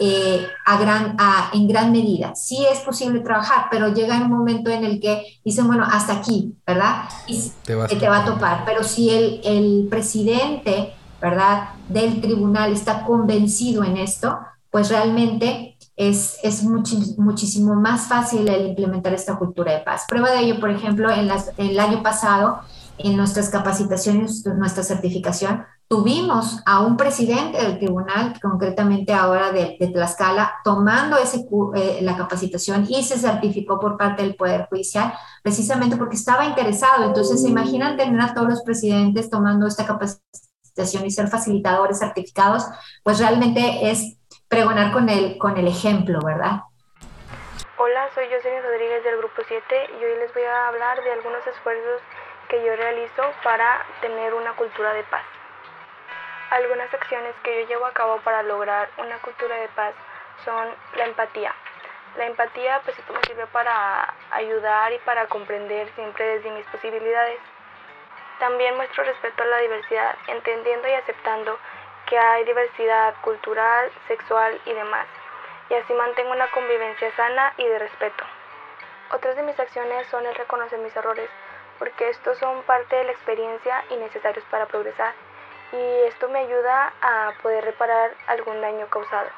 eh, a gran, en gran medida. Sí es posible trabajar, pero llega un momento en el que dicen, bueno, hasta aquí, ¿verdad? Y te, te va a topar. Pero si el, el presidente ¿verdad?, del tribunal está convencido en esto, pues realmente es, es muchísimo más fácil el implementar esta cultura de paz. Prueba de ello, por ejemplo, en las, el año pasado, en nuestras capacitaciones, nuestra certificación, tuvimos a un presidente del tribunal, concretamente ahora de, Tlaxcala, tomando ese, eh, la capacitación y se certificó por parte del Poder Judicial, precisamente porque estaba interesado. Entonces, se imaginan tener a todos los presidentes tomando esta capacitación y ser facilitadores certificados, pues realmente es pregonar con el, con el ejemplo, ¿verdad? Hola, soy Jocelyn Rodríguez del Grupo 7 y hoy les voy a hablar de algunos esfuerzos que yo realizo para tener una cultura de paz. Algunas acciones que yo llevo a cabo para lograr una cultura de paz son la empatía. La empatía pues esto me sirve para ayudar y para comprender siempre desde mis posibilidades. También muestro respeto a la diversidad, entendiendo y aceptando que hay diversidad cultural, sexual y demás, y así mantengo una convivencia sana y de respeto. Otras de mis acciones son el reconocer mis errores, porque estos son parte de la experiencia y necesarios para progresar, y esto me ayuda a poder reparar algún daño causado.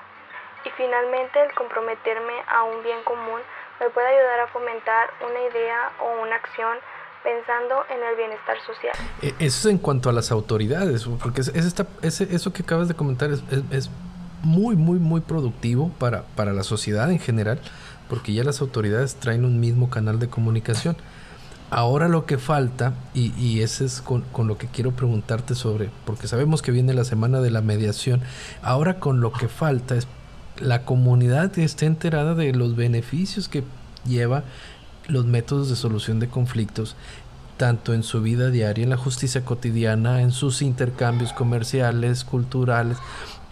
Y finalmente el comprometerme a un bien común me puede ayudar a fomentar una idea o una acción pensando en el bienestar social. E, eso es en cuanto a las autoridades, porque es, esta, eso que acabas de comentar es, es, muy, muy, muy productivo para, para la sociedad en general, porque ya las autoridades traen un mismo canal de comunicación. Ahora lo que falta, y, y ese es con, lo que quiero preguntarte sobre, porque sabemos que viene la semana de la mediación, ahora con lo que falta es la comunidad esté enterada de los beneficios que lleva los métodos de solución de conflictos tanto en su vida diaria, en la justicia cotidiana, en sus intercambios comerciales, culturales,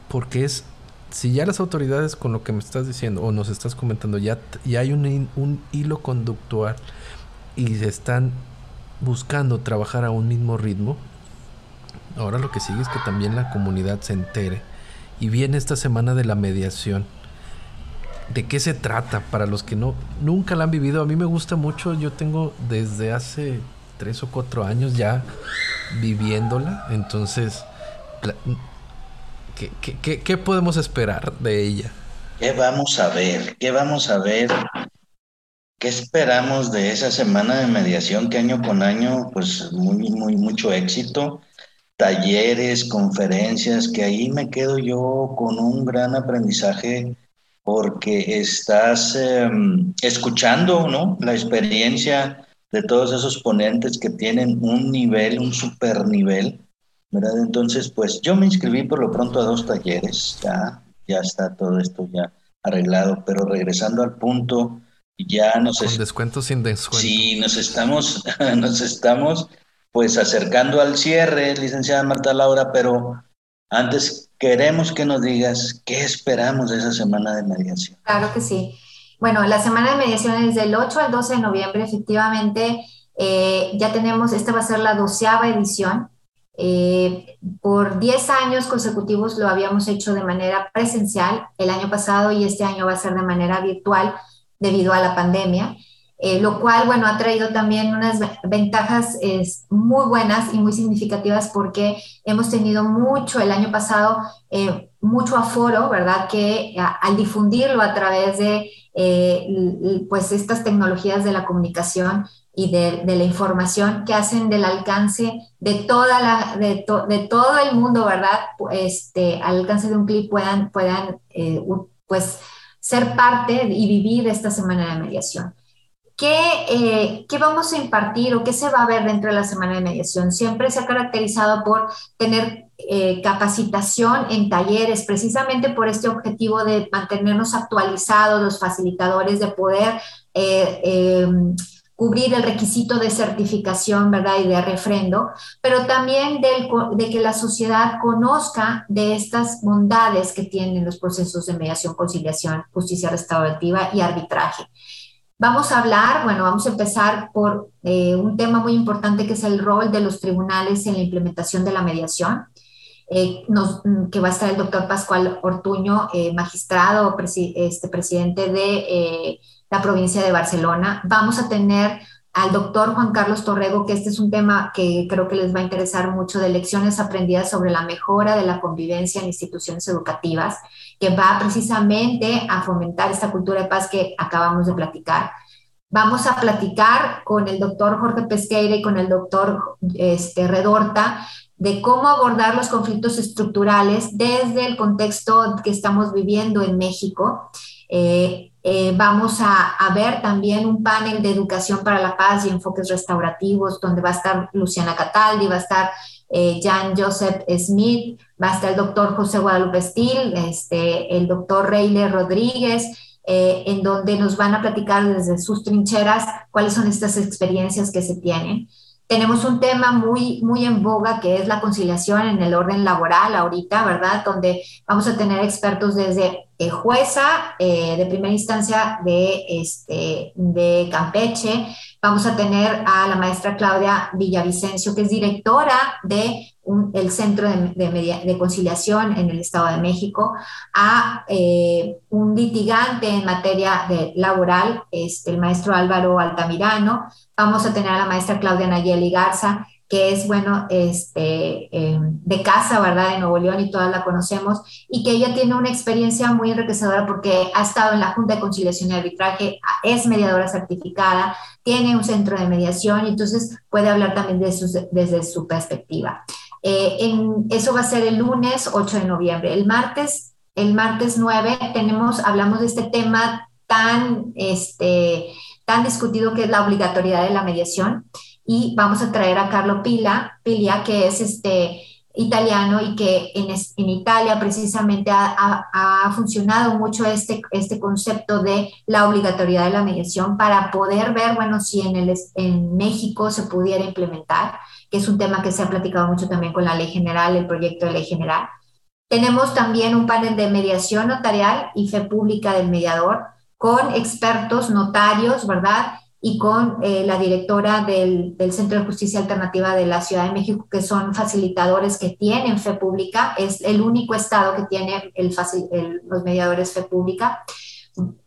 porque es, si ya las autoridades con lo que me estás diciendo o nos estás comentando, ya, ya hay un, un hilo conductual y se están buscando trabajar a un mismo ritmo, ahora lo que sigue es que también la comunidad se entere. Y viene esta semana de la mediación de qué se trata para los que no nunca la han vivido. A mí me gusta mucho, yo tengo desde hace tres o cuatro años ya viviéndola, entonces, ¿qué, qué podemos esperar de ella? ¿Qué vamos a ver? ¿Qué vamos a ver? ¿Qué esperamos de esa semana de mediación que año con año, pues muy, muy, mucho éxito? Talleres, conferencias, que ahí me quedo yo con un gran aprendizaje porque estás em, escuchando ¿no? la experiencia de todos esos ponentes que tienen un nivel, un super nivel, ¿verdad? Entonces, pues yo me inscribí por lo pronto a dos talleres, ya, ya está todo esto ya arreglado, pero regresando al punto, ya nos... Con descuento sin descuento. Sí, nos estamos, nos estamos pues acercando al cierre, licenciada Marta Laura, pero antes queremos que nos digas qué esperamos de esa semana de mediación. Claro que sí. Bueno, la semana de mediación es del 8 al 12 de noviembre, efectivamente. Eh, ya tenemos, esta va a ser la doceava edición. Eh, por 10 años consecutivos lo habíamos hecho de manera presencial el año pasado y este año va a ser de manera virtual debido a la pandemia. eh, lo cual, bueno, ha traído también unas ventajas muy buenas y muy significativas porque hemos tenido mucho el año pasado, eh, mucho aforo, ¿verdad? Que al difundirlo a través de, eh, pues, estas tecnologías de la comunicación y de, la información que hacen del alcance de, toda la, de, de todo el mundo, ¿verdad? Este, al alcance de un clic puedan, puedan pues, ser parte y vivir esta semana de mediación. Eh, ¿Qué, vamos a impartir o qué se va a ver dentro de la semana de mediación? Siempre se ha caracterizado por tener eh, capacitación en talleres, precisamente por este objetivo de mantenernos actualizados, los facilitadores, de poder eh, cubrir el requisito de certificación, ¿verdad? Y de refrendo, pero también de que la sociedad conozca de estas bondades que tienen los procesos de mediación, conciliación, justicia restaurativa y arbitraje. Vamos a hablar, bueno, vamos a empezar por eh, un tema muy importante que es el rol de los tribunales en la implementación de la mediación, eh, que va a estar el doctor Pascual Ortuño, eh, magistrado, este, presidente de la provincia de Barcelona. Vamos a tener al doctor Juan Carlos Torrego, que este es un tema que creo que les va a interesar mucho, de lecciones aprendidas sobre la mejora de la convivencia en instituciones educativas, que va precisamente a fomentar esta cultura de paz que acabamos de platicar. Vamos a platicar con el doctor Jorge Pesqueira y con el doctor este, Redorta de cómo abordar los conflictos estructurales desde el contexto que estamos viviendo en México. Eh, eh, vamos a, ver también un panel de educación para la paz y enfoques restaurativos, donde va a estar Luciana Cataldi, va a estar eh, Jan Joseph Smith, va a estar el doctor José Guadalupe Stil, este, el doctor Reyle Rodríguez, eh, en donde nos van a platicar desde sus trincheras cuáles son estas experiencias que se tienen. Tenemos un tema muy, muy en boga que es la conciliación en el orden laboral ahorita, ¿verdad? Donde vamos a tener expertos desde eh, jueza eh, de primera instancia de, este, de Campeche, vamos a tener a la maestra Claudia Villavicencio, que es directora de Centro de, Conciliación en el Estado de México, a eh, un litigante en materia de laboral, este, el maestro Álvaro Altamirano, vamos a tener a la maestra Claudia Nayeli Garza, que es, bueno, este, eh, de casa, ¿verdad? De Nuevo León y todas la conocemos, y que ella tiene una experiencia muy enriquecedora porque ha estado en la Junta de Conciliación y Arbitraje, es mediadora certificada, tiene un centro de mediación, y entonces puede hablar también de desde su perspectiva. Eh, eso va a ser el lunes 8 de noviembre. El martes, el martes 9, tenemos, hablamos de este tema tan, este, tan discutido que es la obligatoriedad de la mediación y vamos a traer a Carlo Pila, Pilia, que es este italiano y que en, en Italia precisamente ha, ha, funcionado mucho este, este concepto de la obligatoriedad de la mediación para poder ver, bueno, si en, el, en México se pudiera implementar que es un tema que se ha platicado mucho también con la ley general, el proyecto de ley general. Tenemos también un panel de mediación notarial y fe pública del mediador con expertos notarios, ¿verdad? Y con eh, la directora del, Centro de Justicia Alternativa de la Ciudad de México, que son facilitadores que tienen fe pública. Es el único estado que tiene los mediadores fe pública.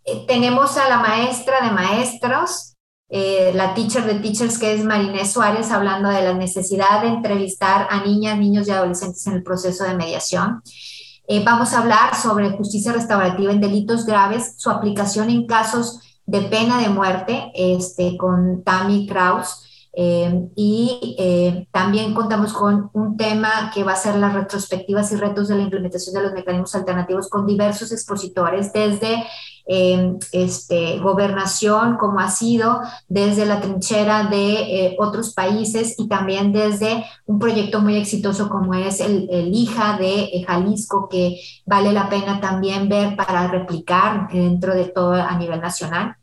Eh, tenemos a la maestra de maestros, eh, la teacher de teachers, que es Marinés Suárez, hablando de la necesidad de entrevistar a niñas, niños y adolescentes en el proceso de mediación. Vamos a hablar sobre justicia restaurativa en delitos graves, su aplicación en casos de pena de muerte, este, con Tammy Kraus. Eh, y también contamos con un tema que va a ser las retrospectivas y retos de la implementación de los mecanismos alternativos con diversos expositores, desde este, gobernación, como ha sido desde la trinchera de eh, otros países y también desde un proyecto muy exitoso como es el, el IJA de eh, Jalisco, que vale la pena también ver para replicar dentro de todo a nivel nacional.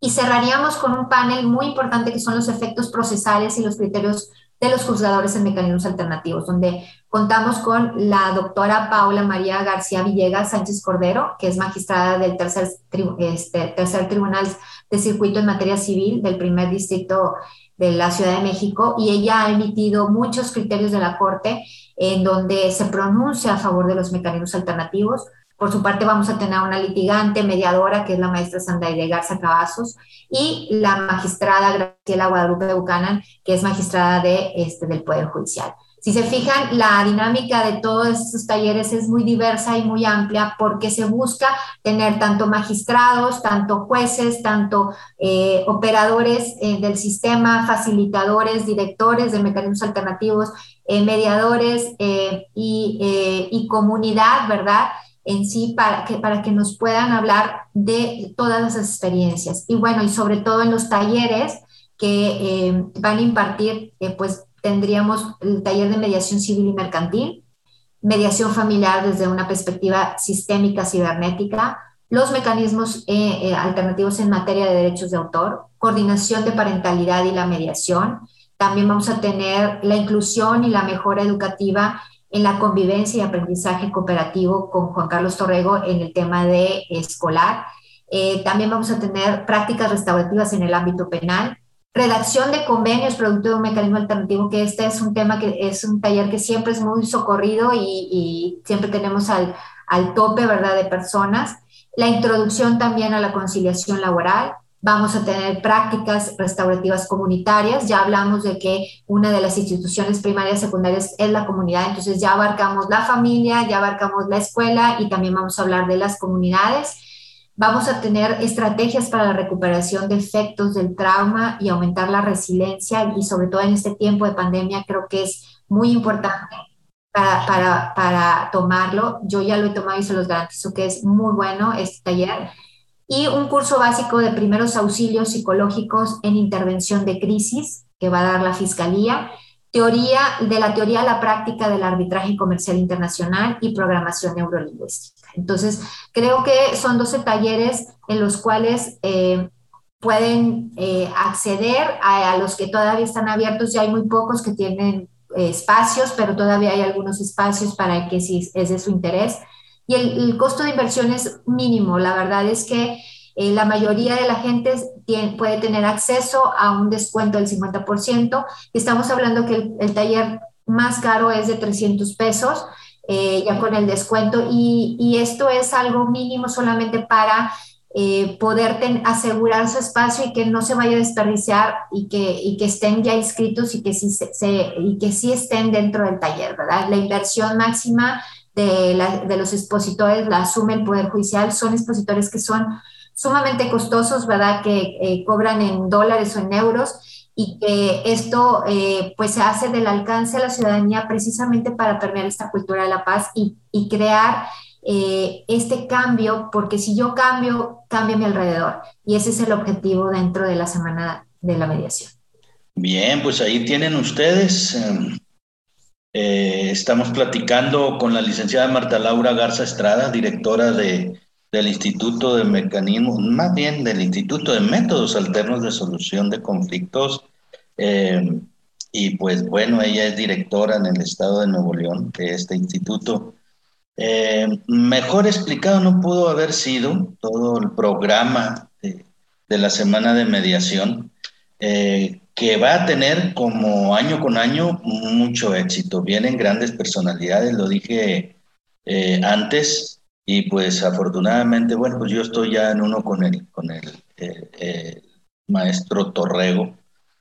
Y cerraríamos con un panel muy importante que son los efectos procesales y los criterios de los juzgadores en mecanismos alternativos, donde contamos con la doctora Paula María García Villegas Sánchez Cordero, que es magistrada del tercer, este, tercer tribunal de circuito en materia civil del primer distrito de la Ciudad de México, y ella ha emitido muchos criterios de la Corte en donde se pronuncia a favor de los mecanismos alternativos, Por su parte vamos a tener una litigante mediadora, que es la maestra Sandaide Garza Cavazos, y la magistrada Graciela Guadalupe Buchanan, que es magistrada de, este, del Poder Judicial. Si se fijan, la dinámica de todos estos talleres es muy diversa y muy amplia porque se busca tener tanto magistrados, tanto jueces, tanto eh, operadores eh, del sistema, facilitadores, directores de mecanismos alternativos, eh, mediadores y, y, comunidad, ¿verdad? En sí, para que, para que nos puedan hablar de todas las experiencias. Y bueno, y sobre todo en los talleres que van a impartir, pues tendríamos el taller de mediación civil y mercantil, mediación familiar desde una perspectiva sistémica cibernética, los mecanismos eh, eh, alternativos en materia de derechos de autor, coordinación de parentalidad y la mediación. También vamos a tener la inclusión y la mejora educativa en la convivencia y aprendizaje cooperativo con Juan Carlos Torrego en el tema de escolar. Eh, también vamos a tener prácticas restaurativas en el ámbito penal, redacción de convenios producto de un mecanismo alternativo, que este es un tema que es un taller que siempre es muy socorrido y, siempre tenemos al, al, tope, ¿verdad?, de personas. La introducción también a la conciliación laboral. Vamos a tener prácticas restaurativas comunitarias. Ya hablamos de que una de las instituciones primarias secundarias es la comunidad, entonces ya abarcamos la familia, ya abarcamos la escuela y también vamos a hablar de las comunidades Vamos a tener estrategias para la recuperación de efectos del trauma y aumentar la resiliencia y sobre todo en este tiempo de pandemia creo que es muy importante para, para, para tomarlo. Yo ya lo he tomado y se los garantizo que es muy bueno este taller. Y un curso básico de primeros auxilios psicológicos en intervención de crisis que va a dar la Fiscalía teoría de la teoría a la práctica del arbitraje comercial internacional y programación neurolingüística. Entonces, creo que son 12 talleres en los cuales eh, pueden eh, acceder a, los que todavía están abiertos. Ya hay muy pocos que tienen eh, espacios, pero todavía hay algunos espacios para que si es de su interés. Y el costo de inversión es mínimo. La verdad es que eh, la mayoría de la gente puede tener acceso a un descuento del 50%. Estamos hablando que el, taller más caro es de 300 pesos, eh, ya con el descuento, y, esto es algo mínimo solamente para eh, poder asegurar su espacio y que no se vaya a desperdiciar y que, estén ya inscritos y que, sí y que sí estén dentro del taller, ¿verdad? La inversión máxima de, de los expositores la asume el Poder Judicial, son expositores que son sumamente costosos, ¿verdad? Que eh, cobran en dólares o en euros y que esto eh, pues se hace del alcance a la ciudadanía precisamente para permear esta cultura de la paz y, y crear eh, este cambio, porque si yo cambio, cambia mi alrededor. Y ese es el objetivo dentro de la semana de la mediación. Bien, pues ahí tienen ustedes. Em, estamos platicando con la licenciada Marta Laura Garza Estrada, directora de del Instituto de Mecanismos, más bien del Instituto de Métodos Alternos de Solución de Conflictos. Eh, y pues bueno, ella es directora en el estado de Nuevo León de este instituto. Eh, mejor explicado no pudo haber sido todo el programa de, la semana de mediación, eh, que va a tener como año con año mucho éxito. Vienen grandes personalidades, lo dije antes, y pues afortunadamente, bueno, pues yo estoy ya en uno con el, con el eh, eh, maestro Torrego,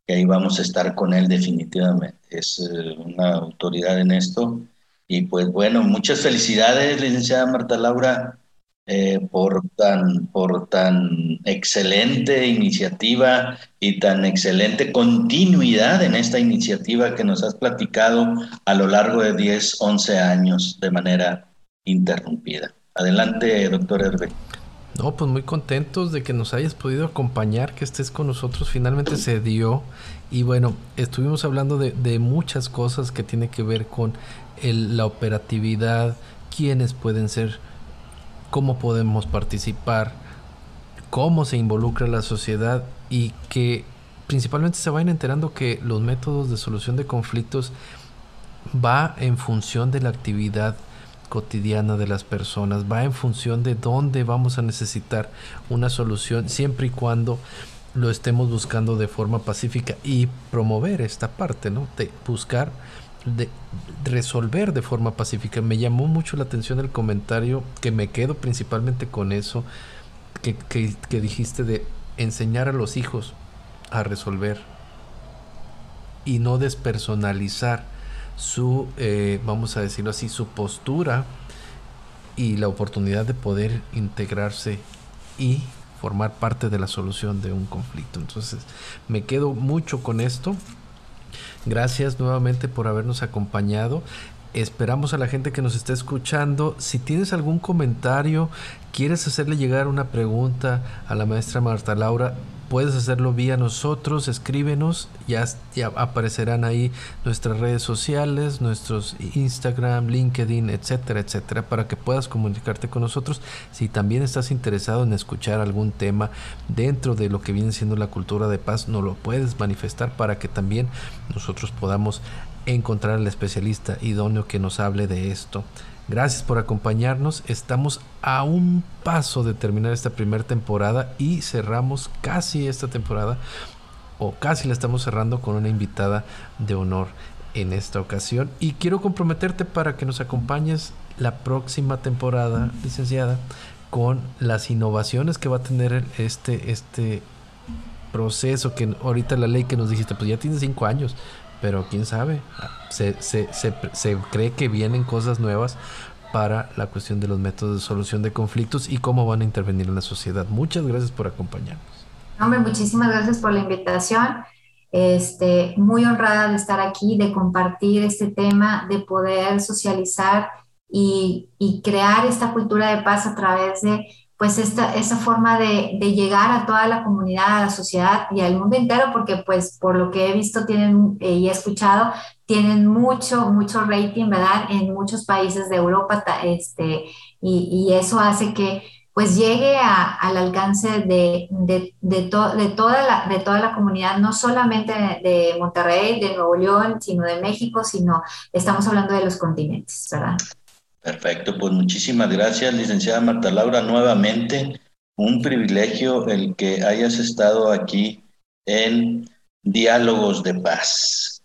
que ahí vamos a estar con él definitivamente. Es eh, una autoridad en esto. Y pues bueno, muchas felicidades, licenciada Marta Laura, por, tan, por tan excelente iniciativa y tan excelente continuidad en esta iniciativa que nos has platicado a lo largo de 10, 11 años de manera interrumpida. Adelante, doctor Herbe. No, pues muy contentos de que nos hayas podido acompañar, que estés con nosotros. Finalmente se dio. Y bueno, estuvimos hablando de, muchas cosas que tiene que ver con la operatividad, quiénes pueden ser, cómo podemos participar, cómo se involucra la sociedad y que principalmente se vayan enterando que los métodos de solución de conflictos va en función de la actividad cotidiana de las personas, va en función de dónde vamos a necesitar una solución, siempre y cuando lo estemos buscando de forma pacífica y promover esta parte, ¿no? De buscar de resolver de forma pacífica. Me llamó mucho la atención el comentario que me quedo principalmente con eso que, que dijiste de enseñar a los hijos a resolver y no despersonalizar su, eh, vamos a decirlo así, su postura y la oportunidad de poder integrarse y formar parte de la solución de un conflicto. Entonces, me quedo mucho con esto. Gracias nuevamente por habernos acompañado. Esperamos a la gente que nos esté escuchando. Si tienes algún comentario, quieres hacerle llegar una pregunta a la maestra Marta Laura, puedes hacerlo vía nosotros, escríbenos, ya, ya aparecerán ahí nuestras redes sociales, nuestros Instagram, LinkedIn, etcétera, etcétera, para que puedas comunicarte con nosotros. Si también estás interesado en escuchar algún tema dentro de lo que viene siendo la cultura de paz, nos lo puedes manifestar para que también nosotros podamos encontrar al especialista idóneo que nos hable de esto. Gracias por acompañarnos. Estamos a un paso de terminar esta primera temporada y cerramos casi esta temporada o casi la estamos cerrando con una invitada de honor en esta ocasión y quiero comprometerte para que nos acompañes la próxima temporada, licenciada, con las innovaciones que va a tener este este proceso que ahorita la ley que nos dijiste, pues ya tiene cinco años, pero quién sabe, se, se, se, se, cree que vienen cosas nuevas para la cuestión de los métodos de solución de conflictos y cómo van a intervenir en la sociedad. Muchas gracias por acompañarnos. Hombre, muchísimas gracias por la invitación. Este, muy honrada de estar aquí, de compartir este tema, de poder socializar y, y crear esta cultura de paz a través de pues esta, esa forma de, llegar a toda la comunidad, a la sociedad y al mundo entero, porque pues por lo que he visto tienen eh, y he escuchado, tienen mucho, mucho rating, ¿verdad? En muchos países de Europa, este, y, y eso hace que pues llegue a, al alcance de, de, de, toda la, de toda la comunidad, no solamente de Monterrey, de Nuevo León, sino de México, sino estamos hablando de los continentes, ¿verdad? Perfecto, pues muchísimas gracias, licenciada Marta Laura, nuevamente. Un privilegio el que hayas estado aquí en Diálogos de Paz.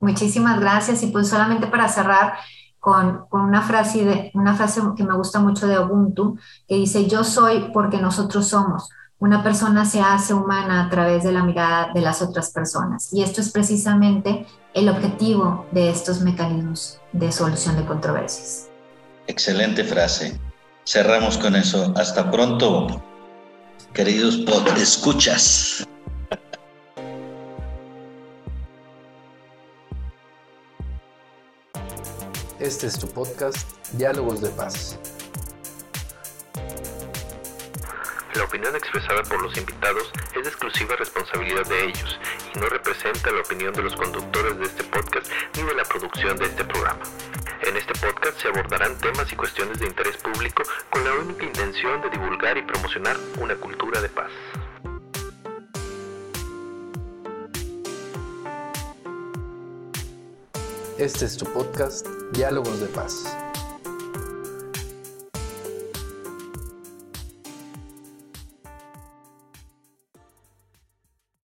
Muchísimas gracias y pues solamente para cerrar con, con una, frase de, una frase que me gusta mucho de Ubuntu, que dice, yo soy porque nosotros somos. Una persona se hace humana a través de la mirada de las otras personas. Y esto es precisamente el objetivo de estos mecanismos de solución de controversias. Excelente frase. Cerramos con eso. Hasta pronto, queridos pod escuchas. Este es tu podcast, Diálogos de Paz. La opinión expresada por los invitados es de exclusiva responsabilidad de ellos y no representa la opinión de los conductores de este podcast ni de la producción de este programa. En este podcast se abordarán temas y cuestiones de interés público con la única intención de divulgar y promocionar una cultura de paz. Este es tu podcast, Diálogos de Paz.